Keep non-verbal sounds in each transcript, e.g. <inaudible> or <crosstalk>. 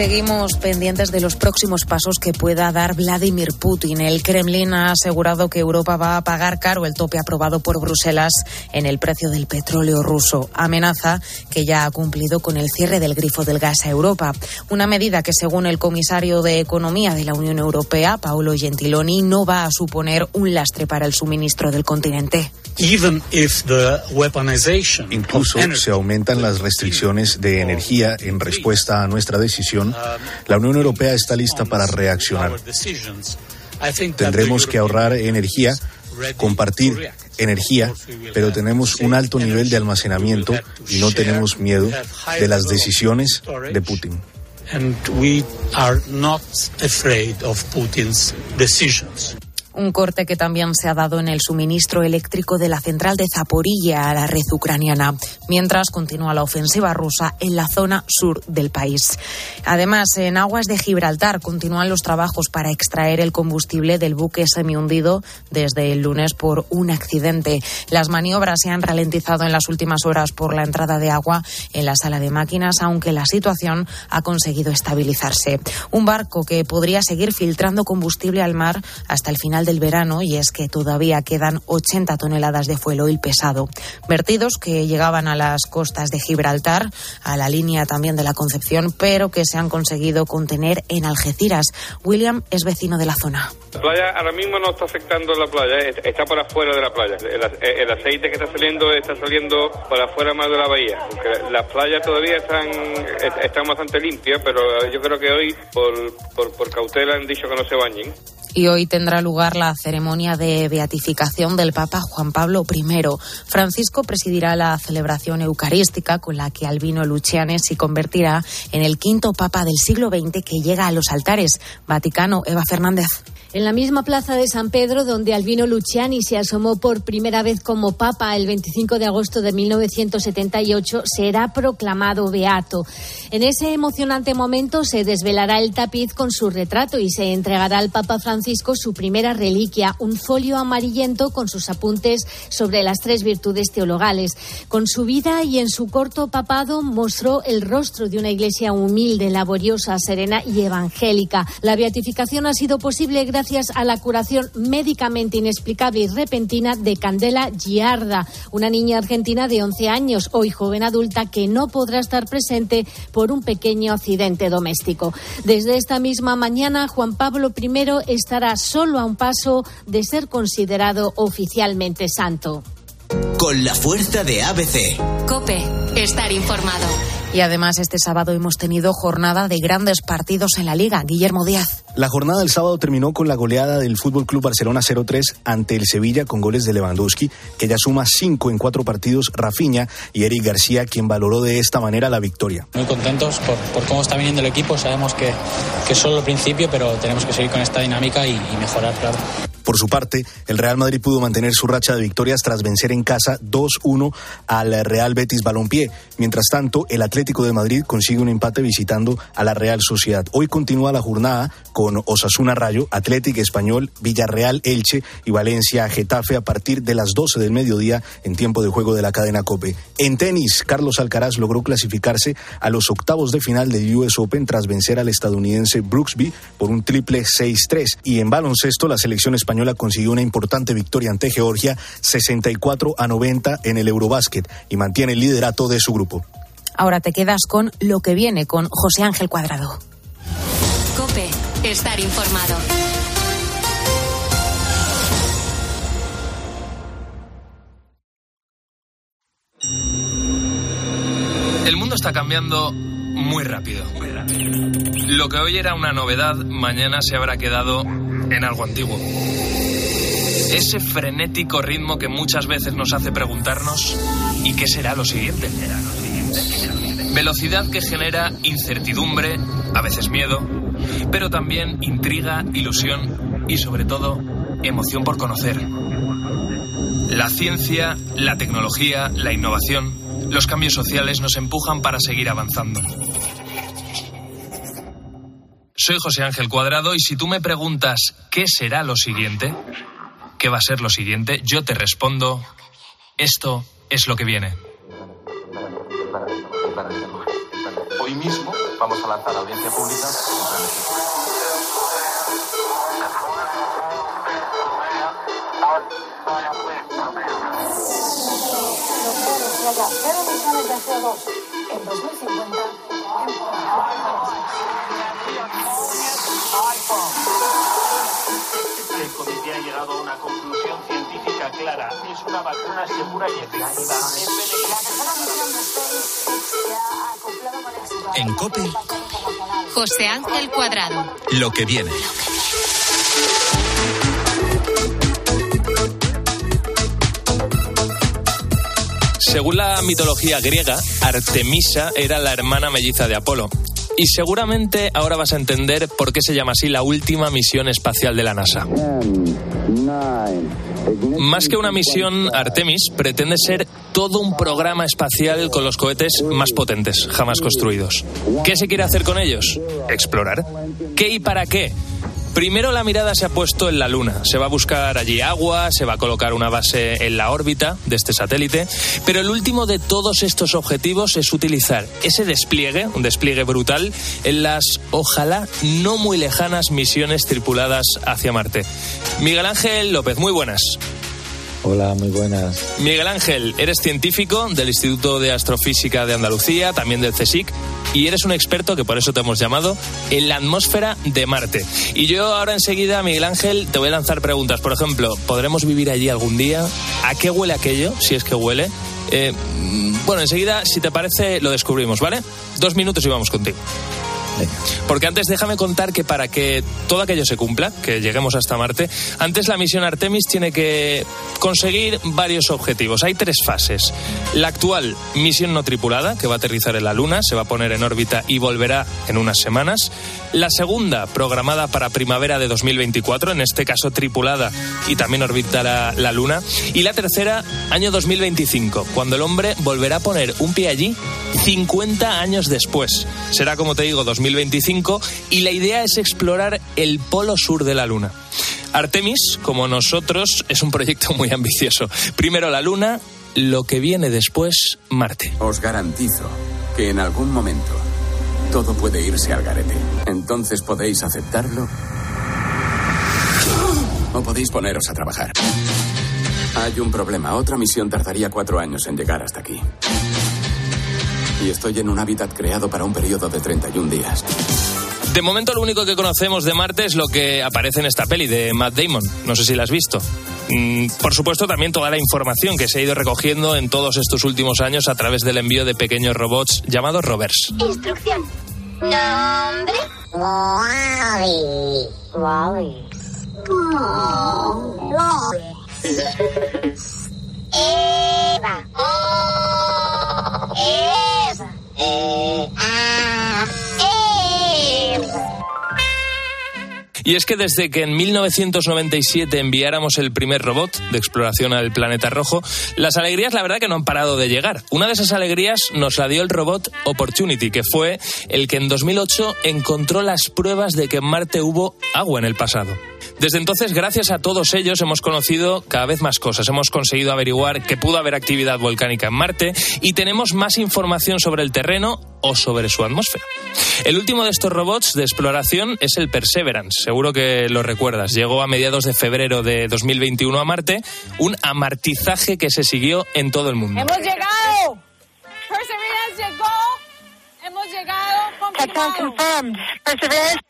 Seguimos pendientes de los próximos pasos que pueda dar Vladimir Putin. El Kremlin ha asegurado que Europa va a pagar caro el tope aprobado por Bruselas en el precio del petróleo ruso. Amenaza que ya ha cumplido con el cierre del grifo del gas a Europa. Una medida que, según el comisario de Economía de la Unión Europea, Paolo Gentiloni, no va a suponer un lastre para el suministro del continente. Incluso se aumentan las restricciones de energía en respuesta a nuestra decisión, la Unión Europea está lista para reaccionar. Tendremos que ahorrar energía, compartir energía, pero tenemos un alto nivel de almacenamiento y no tenemos miedo de las decisiones de Putin. Un corte que también se ha dado en el suministro eléctrico de la central de Zaporilla a la red ucraniana, mientras continúa la ofensiva rusa en la zona sur del país. Además, en aguas de Gibraltar continúan los trabajos para extraer el combustible del buque semihundido desde el lunes por un accidente. Las maniobras se han ralentizado en las últimas horas por la entrada de agua en la sala de máquinas, aunque la situación ha conseguido estabilizarse. Un barco que podría seguir filtrando combustible al mar hasta el final del verano y es que todavía quedan 80 toneladas de fuel oil pesado, vertidos que llegaban a las costas de Gibraltar, a la línea también de la Concepción, pero que se han conseguido contener en Algeciras. William es vecino de la zona. La playa ahora mismo no está afectando la playa, está por afuera de la playa. El, aceite que está saliendo está saliendo por afuera más de la bahía. las playas todavía están, están bastante limpias, pero yo creo que hoy por, por, por cautela han dicho que no se bañen y hoy tendrá lugar la ceremonia de beatificación del Papa Juan Pablo I. Francisco presidirá la celebración eucarística con la que Albino Luciani se convertirá en el quinto Papa del siglo XX que llega a los altares. Vaticano, Eva Fernández. En la misma plaza de San Pedro, donde Albino Luciani se asomó por primera vez como papa el 25 de agosto de 1978, será proclamado beato. En ese emocionante momento se desvelará el tapiz con su retrato y se entregará al Papa Francisco su primera reliquia, un folio amarillento con sus apuntes sobre las tres virtudes teologales. Con su vida y en su corto papado mostró el rostro de una iglesia humilde, laboriosa, serena y evangélica. La beatificación ha sido posible gracias gracias a la curación médicamente inexplicable y repentina de Candela Giarda, una niña argentina de 11 años, hoy joven adulta, que no podrá estar presente por un pequeño accidente doméstico. Desde esta misma mañana, Juan Pablo I estará solo a un paso de ser considerado oficialmente santo. Con la fuerza de ABC. Cope, estar informado. Y además este sábado hemos tenido jornada de grandes partidos en la liga. Guillermo Díaz. La jornada del sábado terminó con la goleada del Fútbol Club Barcelona 0-3 ante el Sevilla con goles de Lewandowski, que ya suma cinco en cuatro partidos, Rafinha y Eric García, quien valoró de esta manera la victoria. Muy contentos por, cómo está viniendo el equipo. Sabemos que, que es solo el principio, pero tenemos que seguir con esta dinámica y, y mejorar, claro. Por su parte, el Real Madrid pudo mantener su racha de victorias tras vencer en casa 2-1 al Real Betis Balompié. Mientras tanto, el Atlético de Madrid consigue un empate visitando a la Real Sociedad. Hoy continúa la jornada con Osasuna Rayo, Atlético Español, Villarreal Elche y Valencia Getafe a partir de las 12 del mediodía en tiempo de juego de la cadena Cope. En tenis, Carlos Alcaraz logró clasificarse a los octavos de final del US Open tras vencer al estadounidense Brooksby por un triple 6-3. Y en baloncesto, la selección española española consiguió una importante victoria ante Georgia 64 a 90 en el Eurobásquet y mantiene el liderato de su grupo. Ahora te quedas con lo que viene con José Ángel Cuadrado. Cope, estar informado. El mundo está cambiando muy rápido. Lo que hoy era una novedad, mañana se habrá quedado en algo antiguo. Ese frenético ritmo que muchas veces nos hace preguntarnos ¿y qué será lo siguiente? Velocidad que genera incertidumbre, a veces miedo, pero también intriga, ilusión y sobre todo emoción por conocer. La ciencia, la tecnología, la innovación, los cambios sociales nos empujan para seguir avanzando. Soy José Ángel Cuadrado y si tú me preguntas qué será lo siguiente, ¿qué va a ser lo siguiente? Yo te respondo, esto es lo que viene. Hoy mismo vamos a lanzar audiencia pública. cero emisiones de CO2 en 2050. El comité ha llegado a una conclusión científica clara. Es una vacuna segura y efectiva. En COPE, José Ángel Cuadrado. lo que viene. Según la mitología griega, Artemisa era la hermana melliza de Apolo. Y seguramente ahora vas a entender por qué se llama así la última misión espacial de la NASA. Más que una misión, Artemis pretende ser todo un programa espacial con los cohetes más potentes jamás construidos. ¿Qué se quiere hacer con ellos? Explorar. ¿Qué y para qué? Primero la mirada se ha puesto en la Luna. Se va a buscar allí agua, se va a colocar una base en la órbita de este satélite, pero el último de todos estos objetivos es utilizar ese despliegue, un despliegue brutal, en las ojalá no muy lejanas misiones tripuladas hacia Marte. Miguel Ángel López, muy buenas. Hola, muy buenas. Miguel Ángel, eres científico del Instituto de Astrofísica de Andalucía, también del CSIC, y eres un experto, que por eso te hemos llamado, en la atmósfera de Marte. Y yo ahora enseguida, Miguel Ángel, te voy a lanzar preguntas. Por ejemplo, ¿podremos vivir allí algún día? ¿A qué huele aquello, si es que huele? Eh, mm, bueno, enseguida, si te parece, lo descubrimos, ¿vale? Dos minutos y vamos contigo. Porque antes déjame contar que para que todo aquello se cumpla, que lleguemos hasta Marte, antes la misión Artemis tiene que conseguir varios objetivos. Hay tres fases. La actual misión no tripulada, que va a aterrizar en la Luna, se va a poner en órbita y volverá en unas semanas. La segunda, programada para primavera de 2024, en este caso tripulada y también orbitará la Luna. Y la tercera, año 2025, cuando el hombre volverá a poner un pie allí 50 años después. Será, como te digo, 2025 y la idea es explorar el polo sur de la Luna. Artemis, como nosotros, es un proyecto muy ambicioso. Primero la Luna, lo que viene después, Marte. Os garantizo que en algún momento todo puede irse al garete. Entonces podéis aceptarlo o podéis poneros a trabajar. Hay un problema. Otra misión tardaría cuatro años en llegar hasta aquí. Y estoy en un hábitat creado para un periodo de 31 días. De momento lo único que conocemos de Marte es lo que aparece en esta peli de Matt Damon. No sé si la has visto. Mm, Por supuesto, también toda la información que se ha ido recogiendo en todos estos últimos años a través del envío de pequeños robots llamados rovers. Instrucción. Nombre. Wally. Wally. <laughs> Eva. Eva. Eva. Y es que desde que en 1997 enviáramos el primer robot de exploración al planeta rojo, las alegrías la verdad que no han parado de llegar. Una de esas alegrías nos la dio el robot Opportunity, que fue el que en 2008 encontró las pruebas de que en Marte hubo agua en el pasado. Desde entonces, gracias a todos ellos, hemos conocido cada vez más cosas. Hemos conseguido averiguar que pudo haber actividad volcánica en Marte y tenemos más información sobre el terreno o sobre su atmósfera. El último de estos robots de exploración es el Perseverance. Seguro que lo recuerdas. Llegó a mediados de febrero de 2021 a Marte, un amartizaje que se siguió en todo el mundo. ¡Hemos llegado! Perseverance llegó. Hemos llegado. Confirmed. Perseverance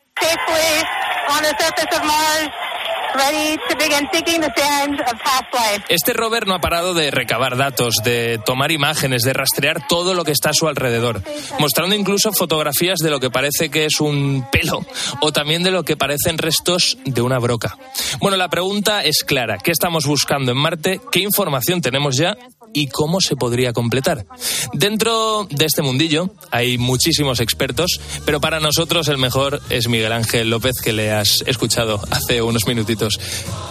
Este rover no ha parado de recabar datos, de tomar imágenes, de rastrear todo lo que está a su alrededor, mostrando incluso fotografías de lo que parece que es un pelo o también de lo que parecen restos de una broca. Bueno, la pregunta es clara. ¿Qué estamos buscando en Marte? ¿Qué información tenemos ya? Y cómo se podría completar. Dentro de este mundillo hay muchísimos expertos, pero para nosotros el mejor es Miguel Ángel López, que le has escuchado hace unos minutitos.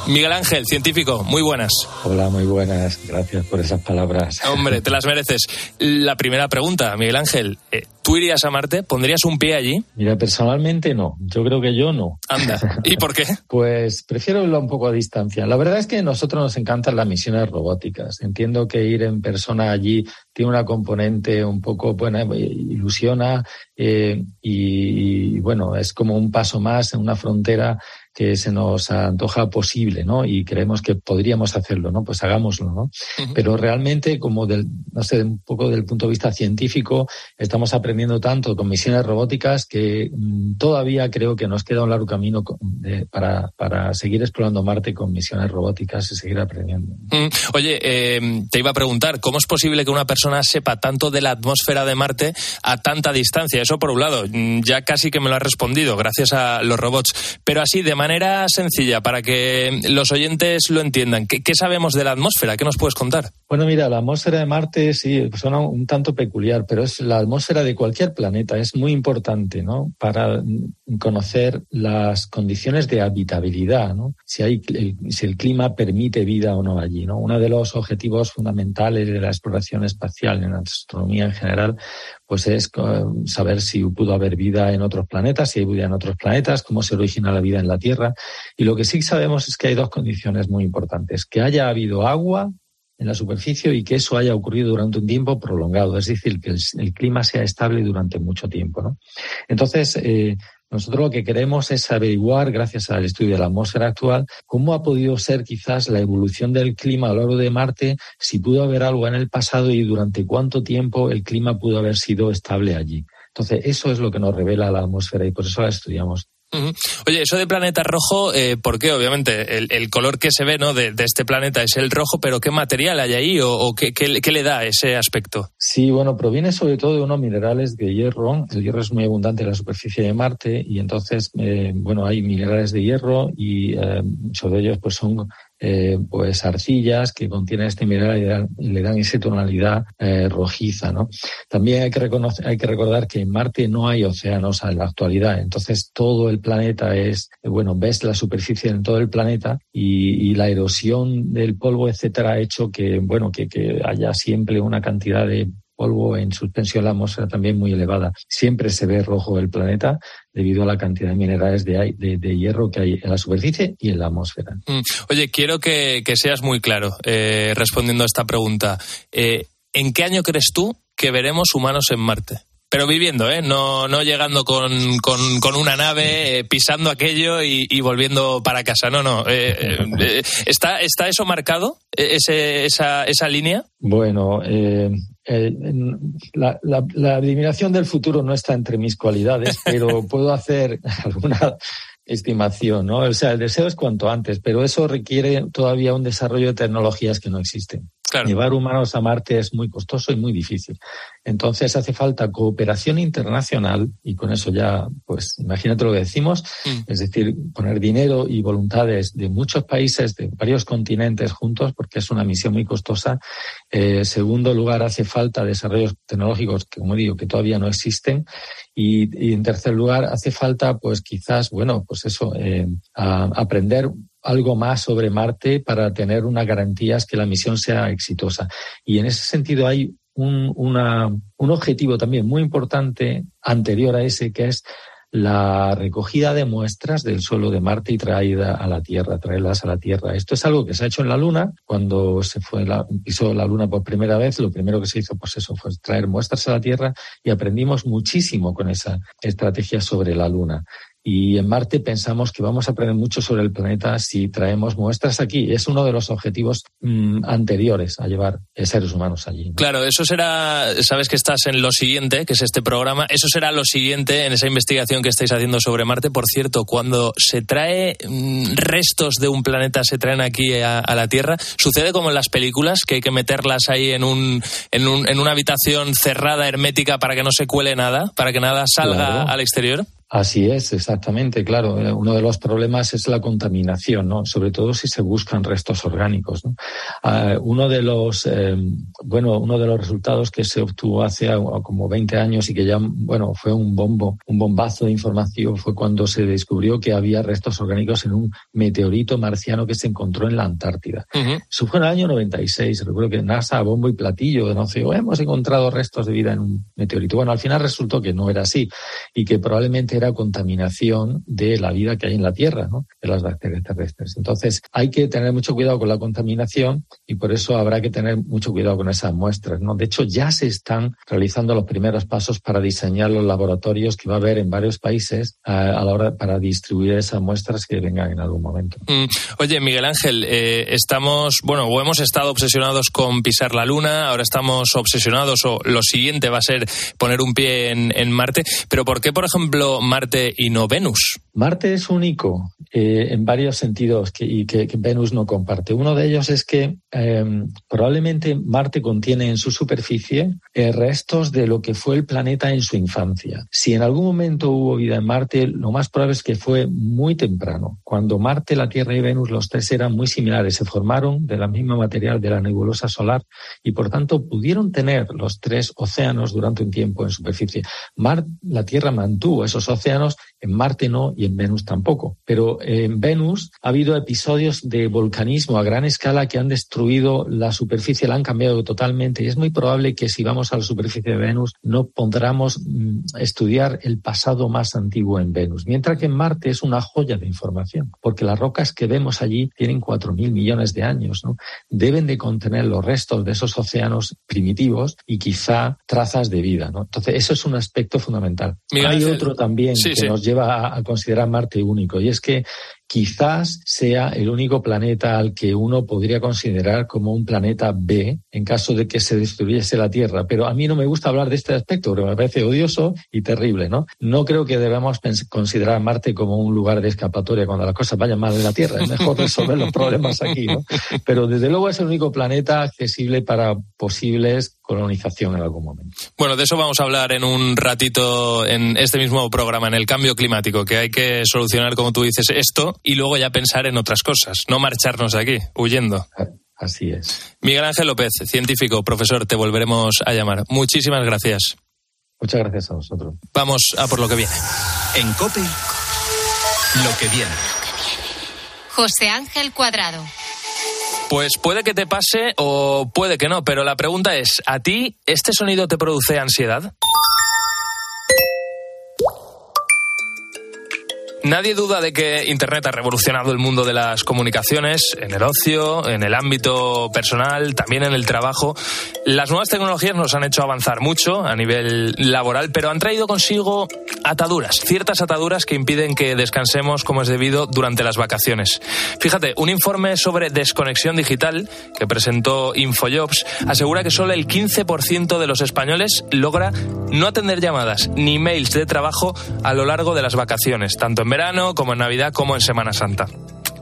Miguel Ángel, científico, muy buenas. Hola, muy buenas. Gracias por esas palabras. Hombre, te las mereces. La primera pregunta, Miguel Ángel, eh, ¿tú irías a Marte? ¿Pondrías un pie allí? Mira, personalmente no. Yo creo que yo no. Anda. ¿Y por qué? <laughs> pues prefiero verlo un poco a distancia. La verdad es que a nosotros nos encantan las misiones robóticas. Entiendo que ir en persona allí tiene una componente un poco, bueno, ilusiona eh, y, bueno, es como un paso más en una frontera que se nos antoja posible, ¿no? Y creemos que podríamos hacerlo, ¿no? Pues hagámoslo, ¿no? Pero realmente, como del, no sé, un poco del punto de vista científico, estamos aprendiendo tanto con misiones robóticas que mm, todavía creo que nos queda un largo camino de, para, para seguir explorando Marte con misiones robóticas y seguir aprendiendo. Mm. Oye, eh, te iba a preguntar, ¿cómo es posible que una persona sepa tanto de la atmósfera de Marte a tanta distancia? Eso por un lado, mm, ya casi que me lo has respondido, gracias a los robots. Pero así, de manera sencilla, para que los oyentes lo entiendan, ¿qué, ¿qué, sabemos de la atmósfera? ¿Qué nos puedes contar? Bueno, mira, la atmósfera de Marte sí suena un tanto peculiar, pero es la atmósfera de cualquier planeta. Es muy importante, ¿no? Para conocer las condiciones de habitabilidad, ¿no? Si, hay, si el clima permite vida o no allí, ¿no? Uno de los objetivos fundamentales de la exploración espacial en astronomía en general, pues es saber si pudo haber vida en otros planetas, si hay vida en otros planetas, cómo se origina la vida en la Tierra. Y lo que sí sabemos es que hay dos condiciones muy importantes. Que haya habido agua en la superficie y que eso haya ocurrido durante un tiempo prolongado, es decir, que el, el clima sea estable durante mucho tiempo. ¿no? Entonces, eh, nosotros lo que queremos es averiguar, gracias al estudio de la atmósfera actual, cómo ha podido ser quizás la evolución del clima a lo largo de Marte, si pudo haber algo en el pasado y durante cuánto tiempo el clima pudo haber sido estable allí. Entonces, eso es lo que nos revela la atmósfera y por eso la estudiamos. Oye, eso de planeta rojo, eh, ¿por qué? Obviamente, el, color que se ve ¿no? De, este planeta es el rojo, pero ¿qué material hay ahí o, qué, le da ese aspecto? Sí, bueno, proviene sobre todo de unos minerales de hierro. El hierro es muy abundante en la superficie de Marte y entonces, eh, bueno, hay minerales de hierro y eh, muchos de ellos pues son eh, pues arcillas que contienen este mineral y le dan, le dan esa tonalidad eh, rojiza, ¿no? También hay que, reconocer, hay que recordar que en Marte no hay océanos en la actualidad, entonces todo el planeta es, bueno, ves la superficie en todo el planeta y, y la erosión del polvo, etcétera, ha hecho que, bueno, que, que haya siempre una cantidad de polvo en suspensión la atmósfera también muy elevada. Siempre se ve rojo el planeta debido a la cantidad de minerales de, de, de hierro que hay en la superficie y en la atmósfera. Mm. Oye, quiero que, que, seas muy claro eh, respondiendo a esta pregunta. Eh, ¿En qué año crees tú que veremos humanos en Marte? pero viviendo, ¿eh? No, no llegando con, con, con una nave, eh, pisando aquello y, y, volviendo para casa. No, no. Eh, eh ¿está, ¿Está eso marcado? Ese, esa, ¿Esa línea? Bueno, eh, la, la, la adivinación del futuro no está entre mis cualidades, <laughs> pero puedo hacer <laughs> alguna estimación, ¿no? O sea, el deseo es cuanto antes, pero eso requiere todavía un desarrollo de tecnologías que no existen. Claro. Llevar humanos a Marte es muy costoso y muy difícil. Entonces hace falta cooperación internacional y con eso ya, pues imagínate lo que decimos, mm. es decir, poner dinero y voluntades de muchos países, de varios continentes juntos, porque es una misión muy costosa. Eh, segundo lugar, hace falta desarrollos tecnológicos que, como digo, que todavía no existen. Y, y en tercer lugar, hace falta, pues quizás, bueno, pues eso, eh, a, aprender algo más sobre Marte para tener unas garantías que la misión sea exitosa. Y en ese sentido hay un, una, un objetivo también muy importante anterior a ese, que es la recogida de muestras del suelo de Marte y traída a la Tierra, traerlas a la Tierra. Esto es algo que se ha hecho en la Luna. Cuando se fue la, pisó la Luna por primera vez, lo primero que se hizo, pues eso, fue traer muestras a la Tierra y aprendimos muchísimo con esa estrategia sobre la Luna. Y en Marte pensamos que vamos a aprender mucho sobre el planeta si traemos muestras aquí. Es uno de los objetivos mmm, anteriores a llevar seres humanos allí. ¿no? Claro, eso será, sabes que estás en lo siguiente, que es este programa, eso será lo siguiente en esa investigación que estáis haciendo sobre Marte. Por cierto, cuando se trae mmm, restos de un planeta, se traen aquí a, a, la Tierra, sucede como en las películas, que hay que meterlas ahí en, un, en, un, en una habitación cerrada, hermética, para que no se cuele nada, para que nada salga claro. al exterior. Así es, exactamente, claro. Eh, uno de los problemas es la contaminación, ¿no? Sobre todo si se buscan restos orgánicos. ¿no? Uh, uno de los, eh, bueno, uno de los resultados que se obtuvo hace como 20 años y que ya, bueno, fue un bombo, un bombazo de información fue cuando se descubrió que había restos orgánicos en un meteorito marciano que se encontró en la Antártida. Uh -huh. Eso fue en el año 96. Recuerdo que NASA, bombo y platillo, denunció, oh, hemos encontrado restos de vida en un meteorito. Bueno, al final resultó que no era así y que probablemente contaminación de la vida que hay en la Tierra, ¿no? de las bacterias terrestres. Entonces, hay que tener mucho cuidado con la contaminación y por eso habrá que tener mucho cuidado con esas muestras. ¿no? De hecho, ya se están realizando los primeros pasos para diseñar los laboratorios que va a haber en varios países uh, a la hora para distribuir esas muestras que vengan en algún momento. Mm. Oye, Miguel Ángel, eh, estamos, bueno, o hemos estado obsesionados con pisar la Luna, ahora estamos obsesionados o lo siguiente va a ser poner un pie en, en Marte, pero ¿por qué, por ejemplo, Marte y no Venus? Marte es único eh, en varios sentidos que, y que, Venus no comparte. Uno de ellos es que eh, probablemente Marte contiene en su superficie eh, restos de lo que fue el planeta en su infancia. Si en algún momento hubo vida en Marte, lo más probable es que fue muy temprano, cuando Marte, la Tierra y Venus, los tres eran muy similares, se formaron de la misma material de la nebulosa solar y por tanto pudieron tener los tres océanos durante un tiempo en superficie. Mar, la Tierra mantuvo esos océanos, en Marte no y en Venus tampoco. Pero en Venus ha habido episodios de volcanismo a gran escala que han destruido la superficie, la han cambiado totalmente y es muy probable que si vamos a la superficie de Venus no podamos mm, estudiar el pasado más antiguo en Venus. Mientras que en Marte es una joya de información, porque las rocas que vemos allí tienen 4.000 millones de años, ¿no? Deben de contener los restos de esos océanos primitivos y quizá trazas de vida, ¿no? Entonces, eso es un aspecto fundamental. Miguel, Hay otro también sí, que sí. nos lleva a considerar Marte único y es que quizás sea el único planeta al que uno podría considerar como un planeta B en caso de que se destruyese la Tierra. Pero a mí no me gusta hablar de este aspecto, porque me parece odioso y terrible, ¿no? No creo que debamos considerar Marte como un lugar de escapatoria cuando las cosas vayan mal en la Tierra. Es mejor <laughs> resolver los problemas aquí, ¿no? Pero desde luego es el único planeta accesible para posibles colonización en algún momento. Bueno, de eso vamos a hablar en un ratito en este mismo programa, en el cambio climático, que hay que solucionar, como tú dices, esto y luego ya pensar en otras cosas, no marcharnos de aquí, huyendo. Así es. Miguel Ángel López, científico, profesor, te volveremos a llamar. Muchísimas gracias. Muchas gracias a vosotros. Vamos a por lo que viene. En COPE, lo que viene. José Ángel Cuadrado. Pues puede que te pase o puede que no, pero la pregunta es, ¿a ti este sonido te produce ansiedad? Nadie duda de que Internet ha revolucionado el mundo de las comunicaciones, en el ocio, en el ámbito personal, también en el trabajo. Las nuevas tecnologías nos han hecho avanzar mucho a nivel laboral, pero han traído consigo ataduras, ciertas ataduras que impiden que descansemos como es debido durante las vacaciones. Fíjate, un informe sobre desconexión digital que presentó Infojobs asegura que solo el 15% de los españoles logra no atender llamadas ni mails de trabajo a lo largo de las vacaciones, tanto en verano, como en Navidad, como en Semana Santa.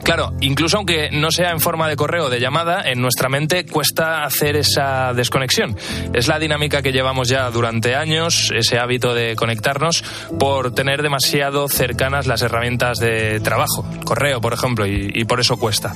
Claro, incluso aunque no sea en forma de correo o de llamada, en nuestra mente cuesta hacer esa desconexión. Es la dinámica que llevamos ya durante años, ese hábito de conectarnos por tener demasiado cercanas las herramientas de trabajo, correo, por ejemplo, y, y por eso cuesta.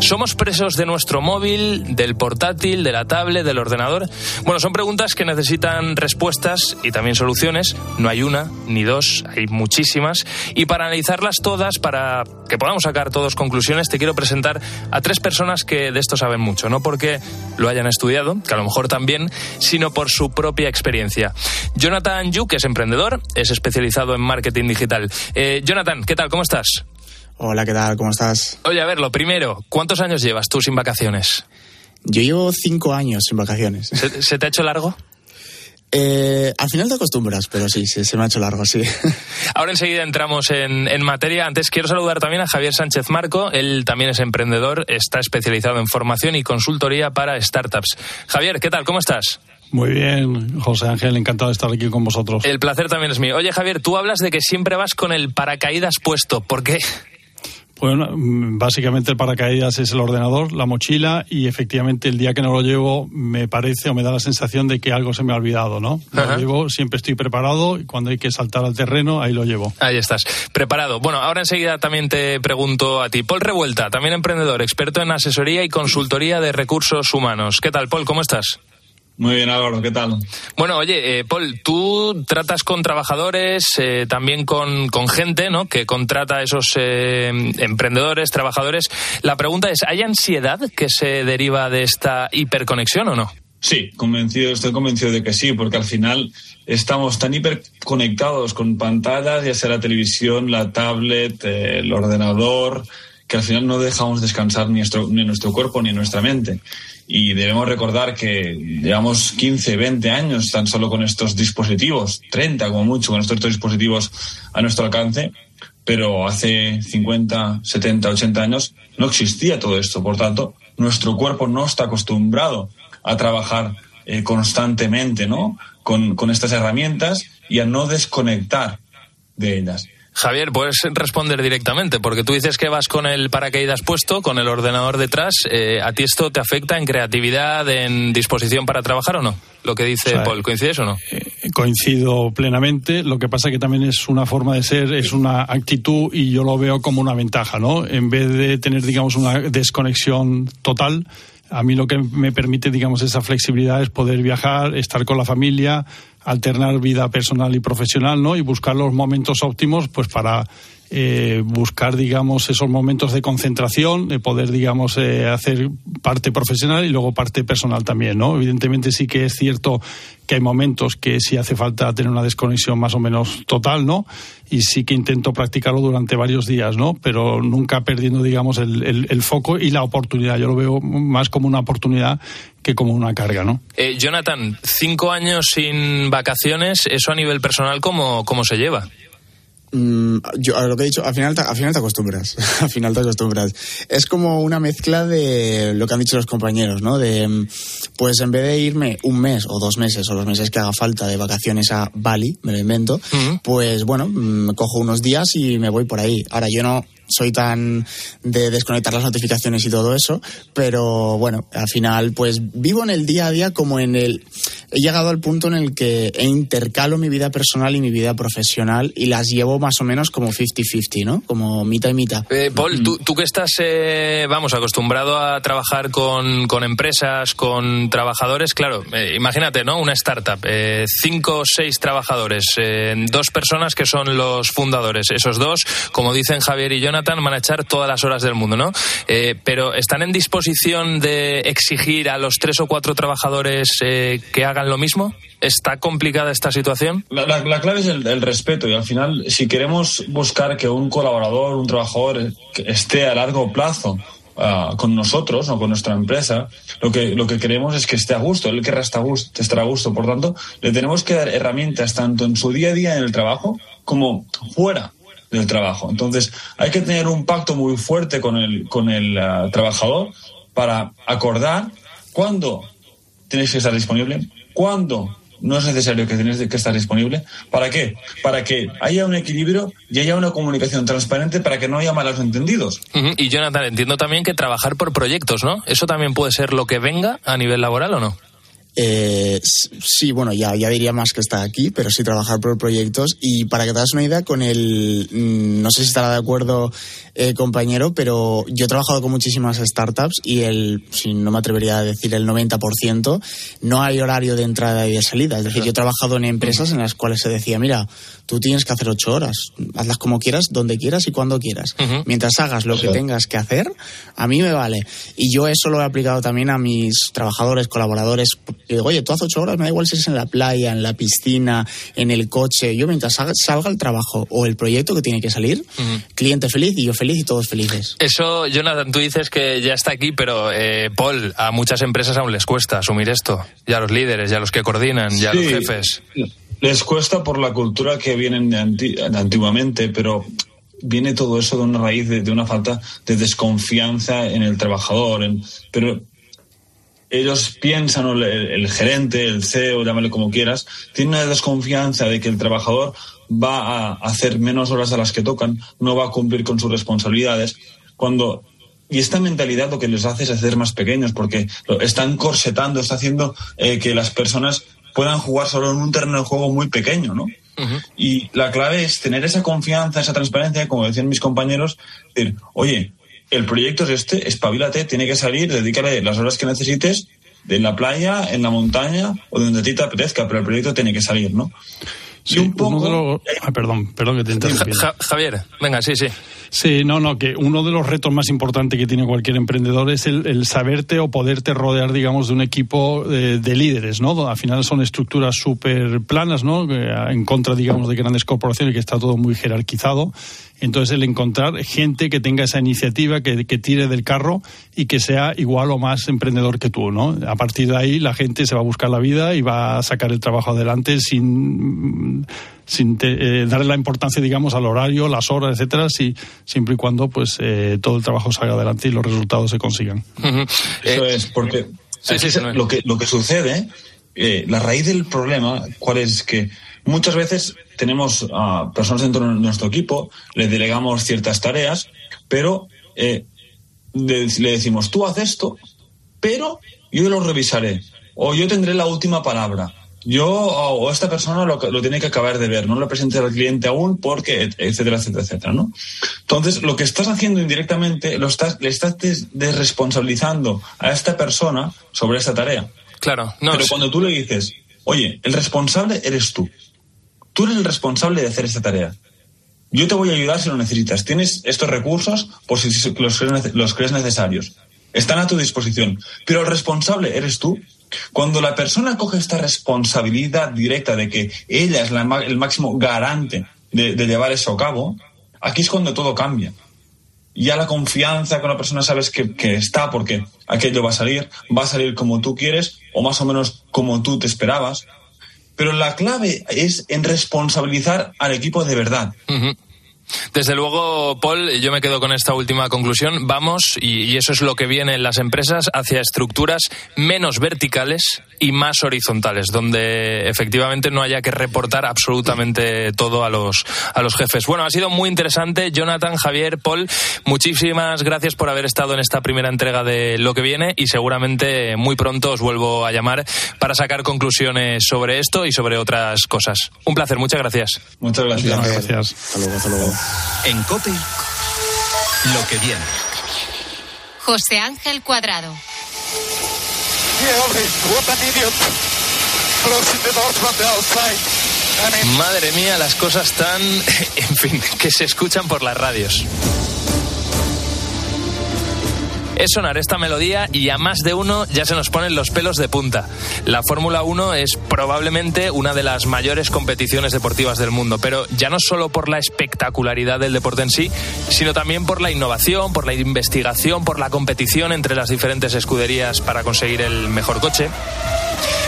¿Somos presos de nuestro móvil, del portátil, de la tablet, del ordenador? Bueno, son preguntas que necesitan respuestas y también soluciones. No hay una ni dos, hay muchísimas. Y para analizarlas todas, para que podamos sacar todos conclusiones, te quiero presentar a tres personas que de esto saben mucho, no porque lo hayan estudiado, que a lo mejor también, sino por su propia experiencia. Jonathan Yu, que es emprendedor, es especializado en marketing digital. Eh, Jonathan, ¿qué tal? ¿Cómo estás? Hola, ¿qué tal? ¿Cómo estás? Oye, a ver, lo primero, ¿cuántos años llevas tú sin vacaciones? Yo llevo cinco años sin vacaciones. ¿Se, ¿se te ha hecho largo? Eh, al final te acostumbras, pero sí, sí, se me ha hecho largo, sí. <laughs> Ahora enseguida entramos en, en, materia. Antes quiero saludar también a Javier Sánchez Marco. Él también es emprendedor, está especializado en formación y consultoría para startups. Javier, ¿qué tal? ¿Cómo estás? Muy bien, José Ángel, encantado de estar aquí con vosotros. El placer también es mío. Oye, Javier, tú hablas de que siempre vas con el paracaídas puesto. ¿Por qué? Bueno, mm, básicamente el paracaídas es el ordenador, la mochila y efectivamente el día que no lo llevo me parece o me da la sensación de que algo se me ha olvidado, ¿no? Lo llevo, siempre estoy preparado y cuando hay que saltar al terreno, ahí lo llevo. Ahí estás, preparado. Bueno, ahora enseguida también te pregunto a ti. Paul Revuelta, también emprendedor, experto en asesoría y consultoría de recursos humanos. ¿Qué tal, Paul? ¿Cómo estás? Muy bien, Álvaro, ¿qué tal? Bueno, oye, eh, Paul, tú tratas con trabajadores, eh, también con, con, gente, ¿no? Que contrata a esos eh, emprendedores, trabajadores. La pregunta es, ¿hay ansiedad que se deriva de esta hiperconexión o no? Sí, convencido, estoy convencido de que sí, porque al final estamos tan hiperconectados con pantallas, ya sea la televisión, la tablet, el ordenador, que al final no dejamos descansar ni nuestro, ni nuestro cuerpo ni nuestra mente. Y debemos recordar que llevamos 15, 20 años tan solo con estos dispositivos, 30 como mucho, con estos dispositivos a nuestro alcance, pero hace 50, 70, 80 años no existía todo esto. Por tanto, nuestro cuerpo no está acostumbrado a trabajar eh, constantemente ¿no? Con, con estas herramientas y a no desconectar de ellas. Javier, puedes responder directamente, porque tú dices que vas con el paracaídas puesto, con el ordenador detrás. Eh, ¿A ti esto te afecta en creatividad, en disposición para trabajar o no? Lo que dice Paul, ¿coincides o no? Eh, coincido plenamente. Lo que pasa que también es una forma de ser, es una actitud y yo lo veo como una ventaja, ¿no? En vez de tener, digamos, una desconexión total, a mí lo que me permite, digamos, esa flexibilidad es poder viajar, estar con la familia, alternar vida personal y profesional, ¿no? Y buscar los momentos óptimos, pues para eh, buscar, digamos, esos momentos de concentración, de poder, digamos, eh, hacer parte profesional y luego parte personal también, ¿no? Evidentemente sí que es cierto que hay momentos que sí hace falta tener una desconexión más o menos total, ¿no? Y sí que intento practicarlo durante varios días, ¿no? Pero nunca perdiendo, digamos, el, el, foco y la oportunidad. Yo lo veo más como una oportunidad que como una carga, ¿no? Eh, Jonathan, cinco años sin vacaciones, ¿eso a nivel personal cómo, cómo se lleva? Mm, yo, a lo que he dicho, al final, al final te acostumbras. <laughs> al final te acostumbras. Es como una mezcla de lo que han dicho los compañeros, ¿no? De, mm, pues en vez de irme un mes o dos meses o los meses que haga falta de vacaciones a Bali, me lo invento, pues bueno, me mm, cojo unos días y me voy por ahí. Ahora yo no, soy tan de desconectar las notificaciones y todo eso, pero bueno, al final pues vivo en el día a día como en el... He llegado al punto en el que intercalo mi vida personal y mi vida profesional y las llevo más o menos como 50-50, ¿no? Como mitad y mitad. Eh, Paul, tú, tú, que estás, eh, vamos, acostumbrado a trabajar con, con empresas, con trabajadores, claro, eh, imagínate, ¿no? Una startup, eh, cinco o seis trabajadores, dos personas que son los fundadores. Esos dos, como dicen Javier y Jonathan, van a echar todas las horas del mundo, ¿no? Eh, pero ¿están en disposición de exigir a los tres o cuatro trabajadores eh, que hagan lo mismo? ¿Está complicada esta situación? La, clave es el, respeto y al final, si queremos buscar que un colaborador, un trabajador esté a largo plazo ah, con nosotros o con nuestra empresa, lo que, lo que queremos es que esté a gusto, él querrá estar a gusto, estar a gusto. Por tanto, le tenemos que dar herramientas tanto en su día a día en el trabajo como fuera del trabajo. Entonces, hay que tener un pacto muy fuerte con el, con el ah, trabajador para acordar cuándo tienes que estar disponible, cuándo no es necesario que tienes que estar disponible. ¿Para qué? Para que haya un equilibrio y haya una comunicación transparente para que no haya malos entendidos. Y Jonathan, entiendo también que trabajar por proyectos, ¿no? ¿Eso también puede ser lo que venga a nivel laboral o no? Eh, sí, bueno, ya, ya diría más que está aquí, pero sí trabajar por proyectos. Y para que te das una idea, con el. Mm, no sé si estará de acuerdo, eh, compañero, pero yo he trabajado con muchísimas startups y el. Si no me atrevería a decir el 90%, no hay horario de entrada y de salida. Es decir, yo he trabajado en empresas en las cuales se decía, mira, tú tienes que hacer ocho horas, hazlas como quieras, donde quieras y cuando quieras. Mientras hagas lo que tengas que hacer, a mí me vale. Y yo eso lo he aplicado también a mis trabajadores, colaboradores y digo, oye, tú haces ocho horas, me da igual si es en la playa, en la piscina, en el coche. Yo mientras salga, el trabajo o el proyecto que tiene que salir, cliente feliz y yo feliz y todos felices. Eso, Jonathan, tú dices que ya está aquí, pero eh, Paul, a muchas empresas aún les cuesta asumir esto. Ya los líderes, ya los que coordinan, ya los jefes. Les cuesta por la cultura que vienen de, antiguamente, pero viene todo eso de una raíz de, una falta de desconfianza en el trabajador. pero ellos piensan, o el, el gerente, el CEO, llámale como quieras, tiene una desconfianza de que el trabajador va a hacer menos horas de las que tocan, no va a cumplir con sus responsabilidades, cuando y esta mentalidad lo que les hace es hacer más pequeños, porque están corsetando, está haciendo eh, que las personas puedan jugar solo en un terreno de juego muy pequeño, ¿no? Y la clave es tener esa confianza, esa transparencia, como decían mis compañeros, decir, oye, el proyecto es este, espabilate, tiene que salir, dedícale las horas que necesites en la playa, en la montaña o donde a ti te apetezca, pero el proyecto tiene que salir, ¿no? Sí, un poco... Los... Ah, perdón, perdón que te interrumpa. Ja, Javier, venga, sí, sí. Sí, no, no, que uno de los retos más importantes que tiene cualquier emprendedor es el, el saberte o poderte rodear, digamos, de un equipo de, de líderes, ¿no? Al final son estructuras súper planas, ¿no? En contra, digamos, de grandes corporaciones que está todo muy jerarquizado. Entonces, el encontrar gente que tenga esa iniciativa, que, que, tire del carro y que sea igual o más emprendedor que tú, ¿no? A partir de ahí, la gente se va a buscar la vida y va a sacar el trabajo adelante sin sin te, eh, darle la importancia, digamos, al horario, las horas, etcétera, si, siempre y cuando pues eh, todo el trabajo salga adelante y los resultados se consigan. Uh -huh. Eso eh, es, porque sí, sí, lo, que, lo que sucede, eh, la raíz del problema, ¿cuál es? Que muchas veces tenemos a personas dentro de nuestro equipo, le delegamos ciertas tareas, pero de, le decimos, tú haz esto, pero yo lo revisaré, o yo tendré la última palabra yo o esta persona lo, lo, tiene que acabar de ver, no lo presente al cliente aún porque, etcétera, etcétera, etcétera, ¿no? Entonces, lo que estás haciendo indirectamente, lo estás, le estás desresponsabilizando a esta persona sobre esta tarea. Claro, no. Pero cuando tú le dices, oye, el responsable eres tú. Tú eres el responsable de hacer esta tarea. Yo te voy a ayudar si lo necesitas. Tienes estos recursos por si los crees, necesarios. Están a tu disposición. Pero el responsable eres tú. Cuando la persona coge esta responsabilidad directa de que ella es el máximo garante de, llevar eso a cabo, aquí es cuando todo cambia. Ya la confianza con la persona sabes que, está porque aquello va a salir, va a salir como tú quieres o más o menos como tú te esperabas. Pero la clave es en responsabilizar al equipo de verdad. Desde luego, Paul, yo me quedo con esta última conclusión. Vamos, y, y, eso es lo que viene en las empresas, hacia estructuras menos verticales y más horizontales, donde efectivamente no haya que reportar absolutamente todo a los, a los jefes. Bueno, ha sido muy interesante. Jonathan, Javier, Paul, muchísimas gracias por haber estado en esta primera entrega de lo que viene y seguramente muy pronto os vuelvo a llamar para sacar conclusiones sobre esto y sobre otras cosas. Un placer, muchas gracias. Muchas gracias. Muchas gracias. Hasta luego, hasta luego. En COPE, lo que viene. José Ángel Cuadrado. Madre mía, las cosas tan, <laughs> en fin, que se escuchan por las radios es sonar esta melodía y a más de uno ya se nos ponen los pelos de punta. La Fórmula 1 es probablemente una de las mayores competiciones deportivas del mundo, pero ya no solo por la espectacularidad del deporte en sí, sino también por la innovación, por la investigación, por la competición entre las diferentes escuderías para conseguir el mejor coche.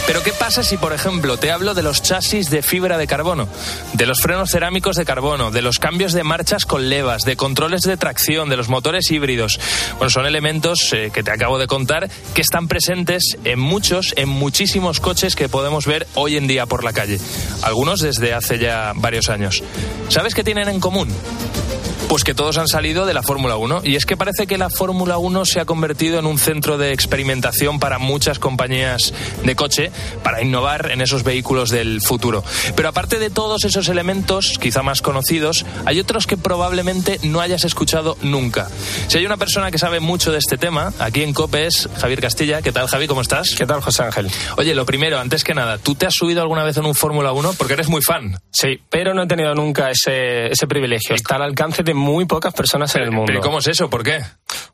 Pero ¿qué pasa si, por ejemplo, te hablo de los chasis de fibra de carbono, de los frenos cerámicos de carbono, de los cambios de marchas con levas, de controles de tracción, de los motores híbridos? Bueno, son elementos eh, que te acabo de contar que están presentes en muchos, en muchísimos coches que podemos ver hoy en día por la calle. Algunos desde hace ya varios años. ¿Sabes qué tienen en común? Pues que todos han salido de la Fórmula 1. Y es que parece que la Fórmula 1 se ha convertido en un centro de experimentación para muchas compañías de coche, para innovar en esos vehículos del futuro. Pero aparte de todos esos elementos, quizá más conocidos, hay otros que probablemente no hayas escuchado nunca. Si hay una persona que sabe mucho de este tema, aquí en COPE es Javier Castilla. ¿Qué tal, Javi? ¿Cómo estás? ¿Qué tal, José Ángel? Oye, lo primero, antes que nada, ¿tú te has subido alguna vez en un Fórmula 1? Porque eres muy fan. Sí, pero no he tenido nunca ese, ese privilegio. Está al alcance de muy pocas personas en el mundo. ¿Pero cómo es eso? ¿Por qué?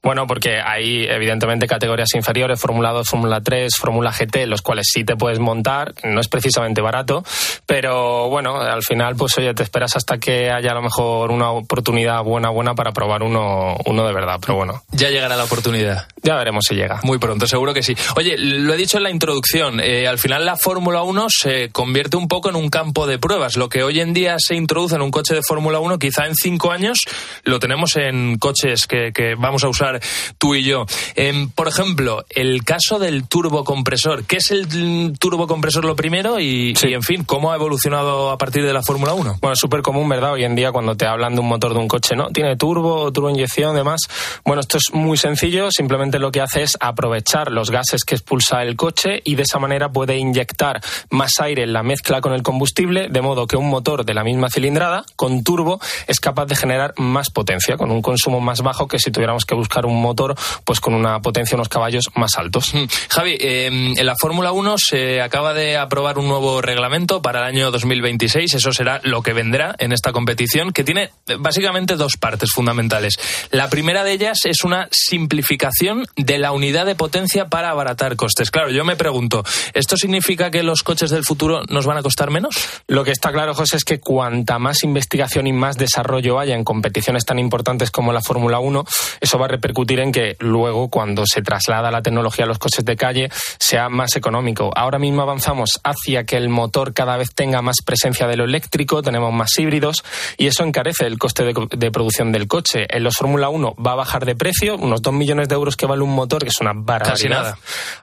Bueno, porque hay evidentemente categorías inferiores, Fórmula 2, Fórmula 3, Fórmula GT, los cuales sí te puedes montar, no es precisamente barato, pero bueno, al final pues oye, te esperas hasta que haya a lo mejor una oportunidad buena, buena para probar uno, uno de verdad, pero bueno. Ya llegará la oportunidad. Ya veremos si llega. Muy pronto, seguro que sí. Oye, lo he dicho en la introducción, eh, al final la Fórmula 1 se convierte un poco en un campo de pruebas. Lo que hoy en día se introduce en un coche de Fórmula 1, quizá en cinco años lo tenemos en coches que, vamos a usar tú y yo. Em, por ejemplo, el caso del turbocompresor. ¿Qué es el turbocompresor lo primero? Y, en fin, ¿cómo ha evolucionado a partir de la Fórmula 1? Bueno, es súper común, ¿verdad? Hoy en día cuando te hablan de un motor de un coche, ¿no? Tiene turbo, turboinyección, demás. Bueno, esto es muy sencillo. Simplemente lo que hace es aprovechar los gases que expulsa el coche y de esa manera puede inyectar más aire en la mezcla con el combustible, de modo que un motor de la misma cilindrada, con turbo, es capaz de generar más potencia, con un consumo más bajo que si tuviéramos que buscar un motor pues con una potencia, unos caballos más altos. Mm. Javi, em, en la Fórmula 1 se acaba de aprobar un nuevo reglamento para el año 2026. Eso será lo que vendrá en esta competición, que tiene básicamente dos partes fundamentales. La primera de ellas es una simplificación de la unidad de potencia para abaratar costes. Claro, yo me pregunto, ¿esto significa que los coches del futuro nos van a costar menos? Lo que está claro, José, es que cuanta más investigación y más desarrollo haya en competiciones tan importantes como la Fórmula 1, eso va a repercutir en que luego, cuando se traslada la tecnología a los coches de calle, sea más económico. Ahora mismo avanzamos hacia que el motor cada vez tenga más presencia de lo eléctrico, tenemos más híbridos y eso encarece el coste de, producción del coche. En los Fórmula 1 va a bajar de precio, unos 2 millones de euros que vale un motor, que es una barbaridad,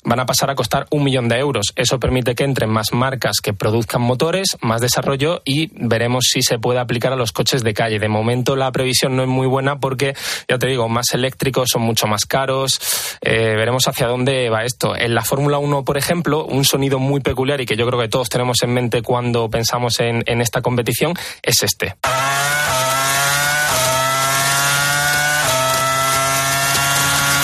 van a pasar a costar un millón de euros. Eso permite que entren más marcas que produzcan motores, más desarrollo y veremos si se puede aplicar a los coches de calle. De momento la previsión no es muy buena porque, ya te digo, más eléctricos son mucho más caros. Eh, veremos hacia dónde va esto. En la Fórmula 1, por ejemplo, un sonido muy peculiar y que yo creo que todos tenemos en mente cuando pensamos en, en esta competición es este.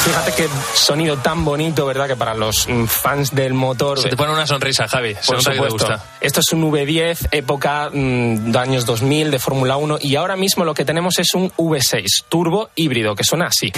Fíjate qué sonido tan bonito, ¿verdad? Que para los mm, fans del motor. Se te pone una sonrisa, Javi. Por supuesto. Esto es un V10, época mm, de años 2000 de Fórmula 1. Y ahora mismo lo que tenemos es un V6 turbo híbrido, que suena así.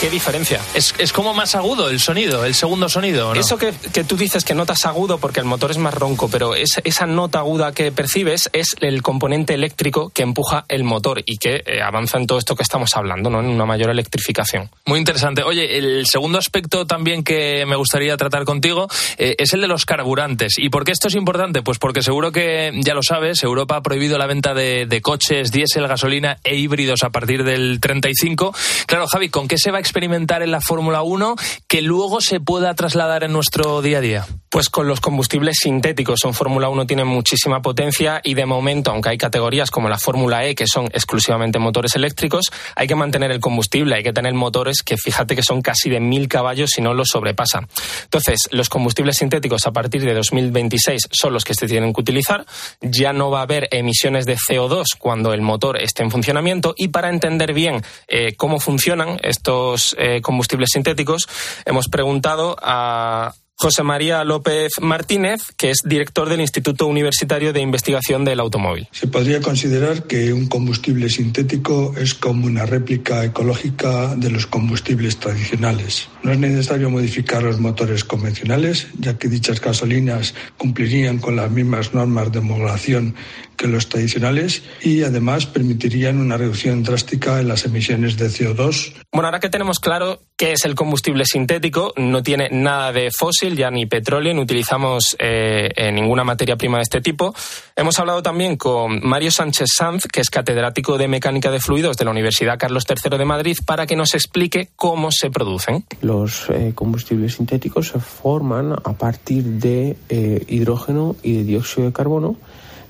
¿Qué diferencia? Es, es, como más agudo el sonido, el segundo sonido, ¿no? Eso que, que, tú dices que notas agudo porque el motor es más ronco, pero es, esa nota aguda que percibes es el componente eléctrico que empuja el motor y que eh, avanza en todo esto que estamos hablando, ¿no? En una mayor electrificación. Muy interesante. Oye, el segundo aspecto también que me gustaría tratar contigo eh, es el de los carburantes. ¿Y por qué esto es importante? Pues porque seguro que ya lo sabes, Europa ha prohibido la venta de, de coches diésel, gasolina e híbridos a partir del 35. Claro, Javi, ¿con qué se va a experimentar en la Fórmula 1 que luego se pueda trasladar en nuestro día a día? Pues con los combustibles sintéticos. En Fórmula 1 tienen muchísima potencia y de momento, aunque hay categorías como la Fórmula E que son exclusivamente motores eléctricos, hay que mantener el combustible, hay que tener motores que fíjate que son casi de mil caballos si no los sobrepasa. Entonces, los combustibles sintéticos a partir de 2026 son los que se tienen que utilizar. Ya no va a haber emisiones de CO2 cuando el motor esté en funcionamiento y para entender bien eh, cómo funcionan estos eh, combustibles sintéticos, hemos preguntado a José María López Martínez, que es director del Instituto Universitario de Investigación del Automóvil. Se podría considerar que un combustible sintético es como una réplica ecológica de los combustibles tradicionales. No es necesario modificar los motores convencionales, ya que dichas gasolinas cumplirían con las mismas normas de homologación que los tradicionales y además permitirían una reducción drástica en las emisiones de CO2. Bueno, ahora que tenemos claro qué es el combustible sintético, no tiene nada de fósil, ya ni petróleo, ni utilizamos eh, ninguna materia prima de este tipo. Hemos hablado también con Mario Sánchez Sanz, que es catedrático de mecánica de fluidos de la Universidad Carlos III de Madrid, para que nos explique cómo se producen. Los eh, combustibles sintéticos se forman a partir de eh, hidrógeno y de dióxido de carbono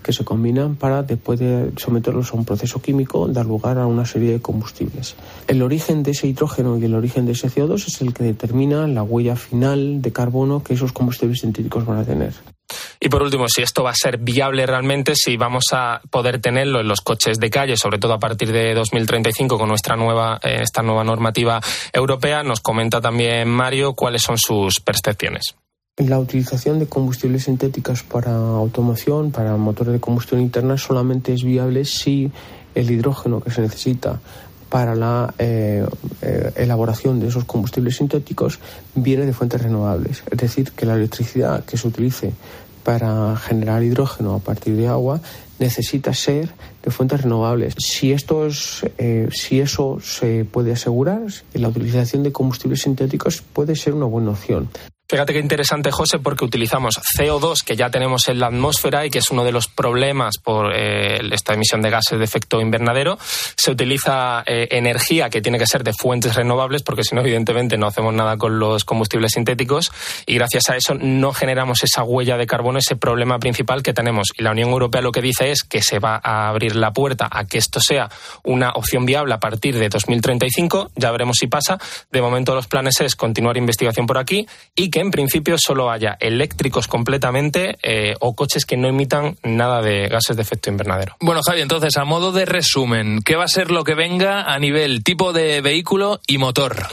que se combinan para, después de someterlos a un proceso químico, dar lugar a una serie de combustibles. El origen de ese hidrógeno y el origen de ese CO2 es el que determina la huella final de carbono que esos combustibles sintéticos van a tener. Y por último, si esto va a ser viable realmente, si vamos a poder tenerlo en los coches de calle, sobre todo a partir de 2035 con nuestra nueva, eh, esta nueva normativa europea, nos comenta también Mario cuáles son sus percepciones. La utilización de combustibles sintéticos para automoción, para motores de combustión interna, solamente es viable si el hidrógeno que se necesita para la eh, eh, elaboración de esos combustibles sintéticos viene de fuentes renovables. Es decir, que la electricidad que se utilice para generar hidrógeno a partir de agua necesita ser de fuentes renovables. Si esto es, eh, si eso se puede asegurar, la utilización de combustibles sintéticos puede ser una buena opción. Fíjate qué interesante, José, porque utilizamos CO2 que ya tenemos en la atmósfera y que es uno de los problemas por eh, esta emisión de gases de efecto invernadero. Se utiliza eh, energía que tiene que ser de fuentes renovables porque si no, evidentemente, no hacemos nada con los combustibles sintéticos y gracias a eso no generamos esa huella de carbono, ese problema principal que tenemos. Y la Unión Europea lo que dice es que se va a abrir la puerta a que esto sea una opción viable a partir de 2035. Ya veremos si pasa. De momento los planes es continuar investigación por aquí y que en principio solo haya eléctricos completamente eh, o coches que no emitan nada de gases de efecto invernadero. Bueno, Javi, entonces, a modo de resumen, ¿qué va a ser lo que venga a nivel tipo de vehículo y motor?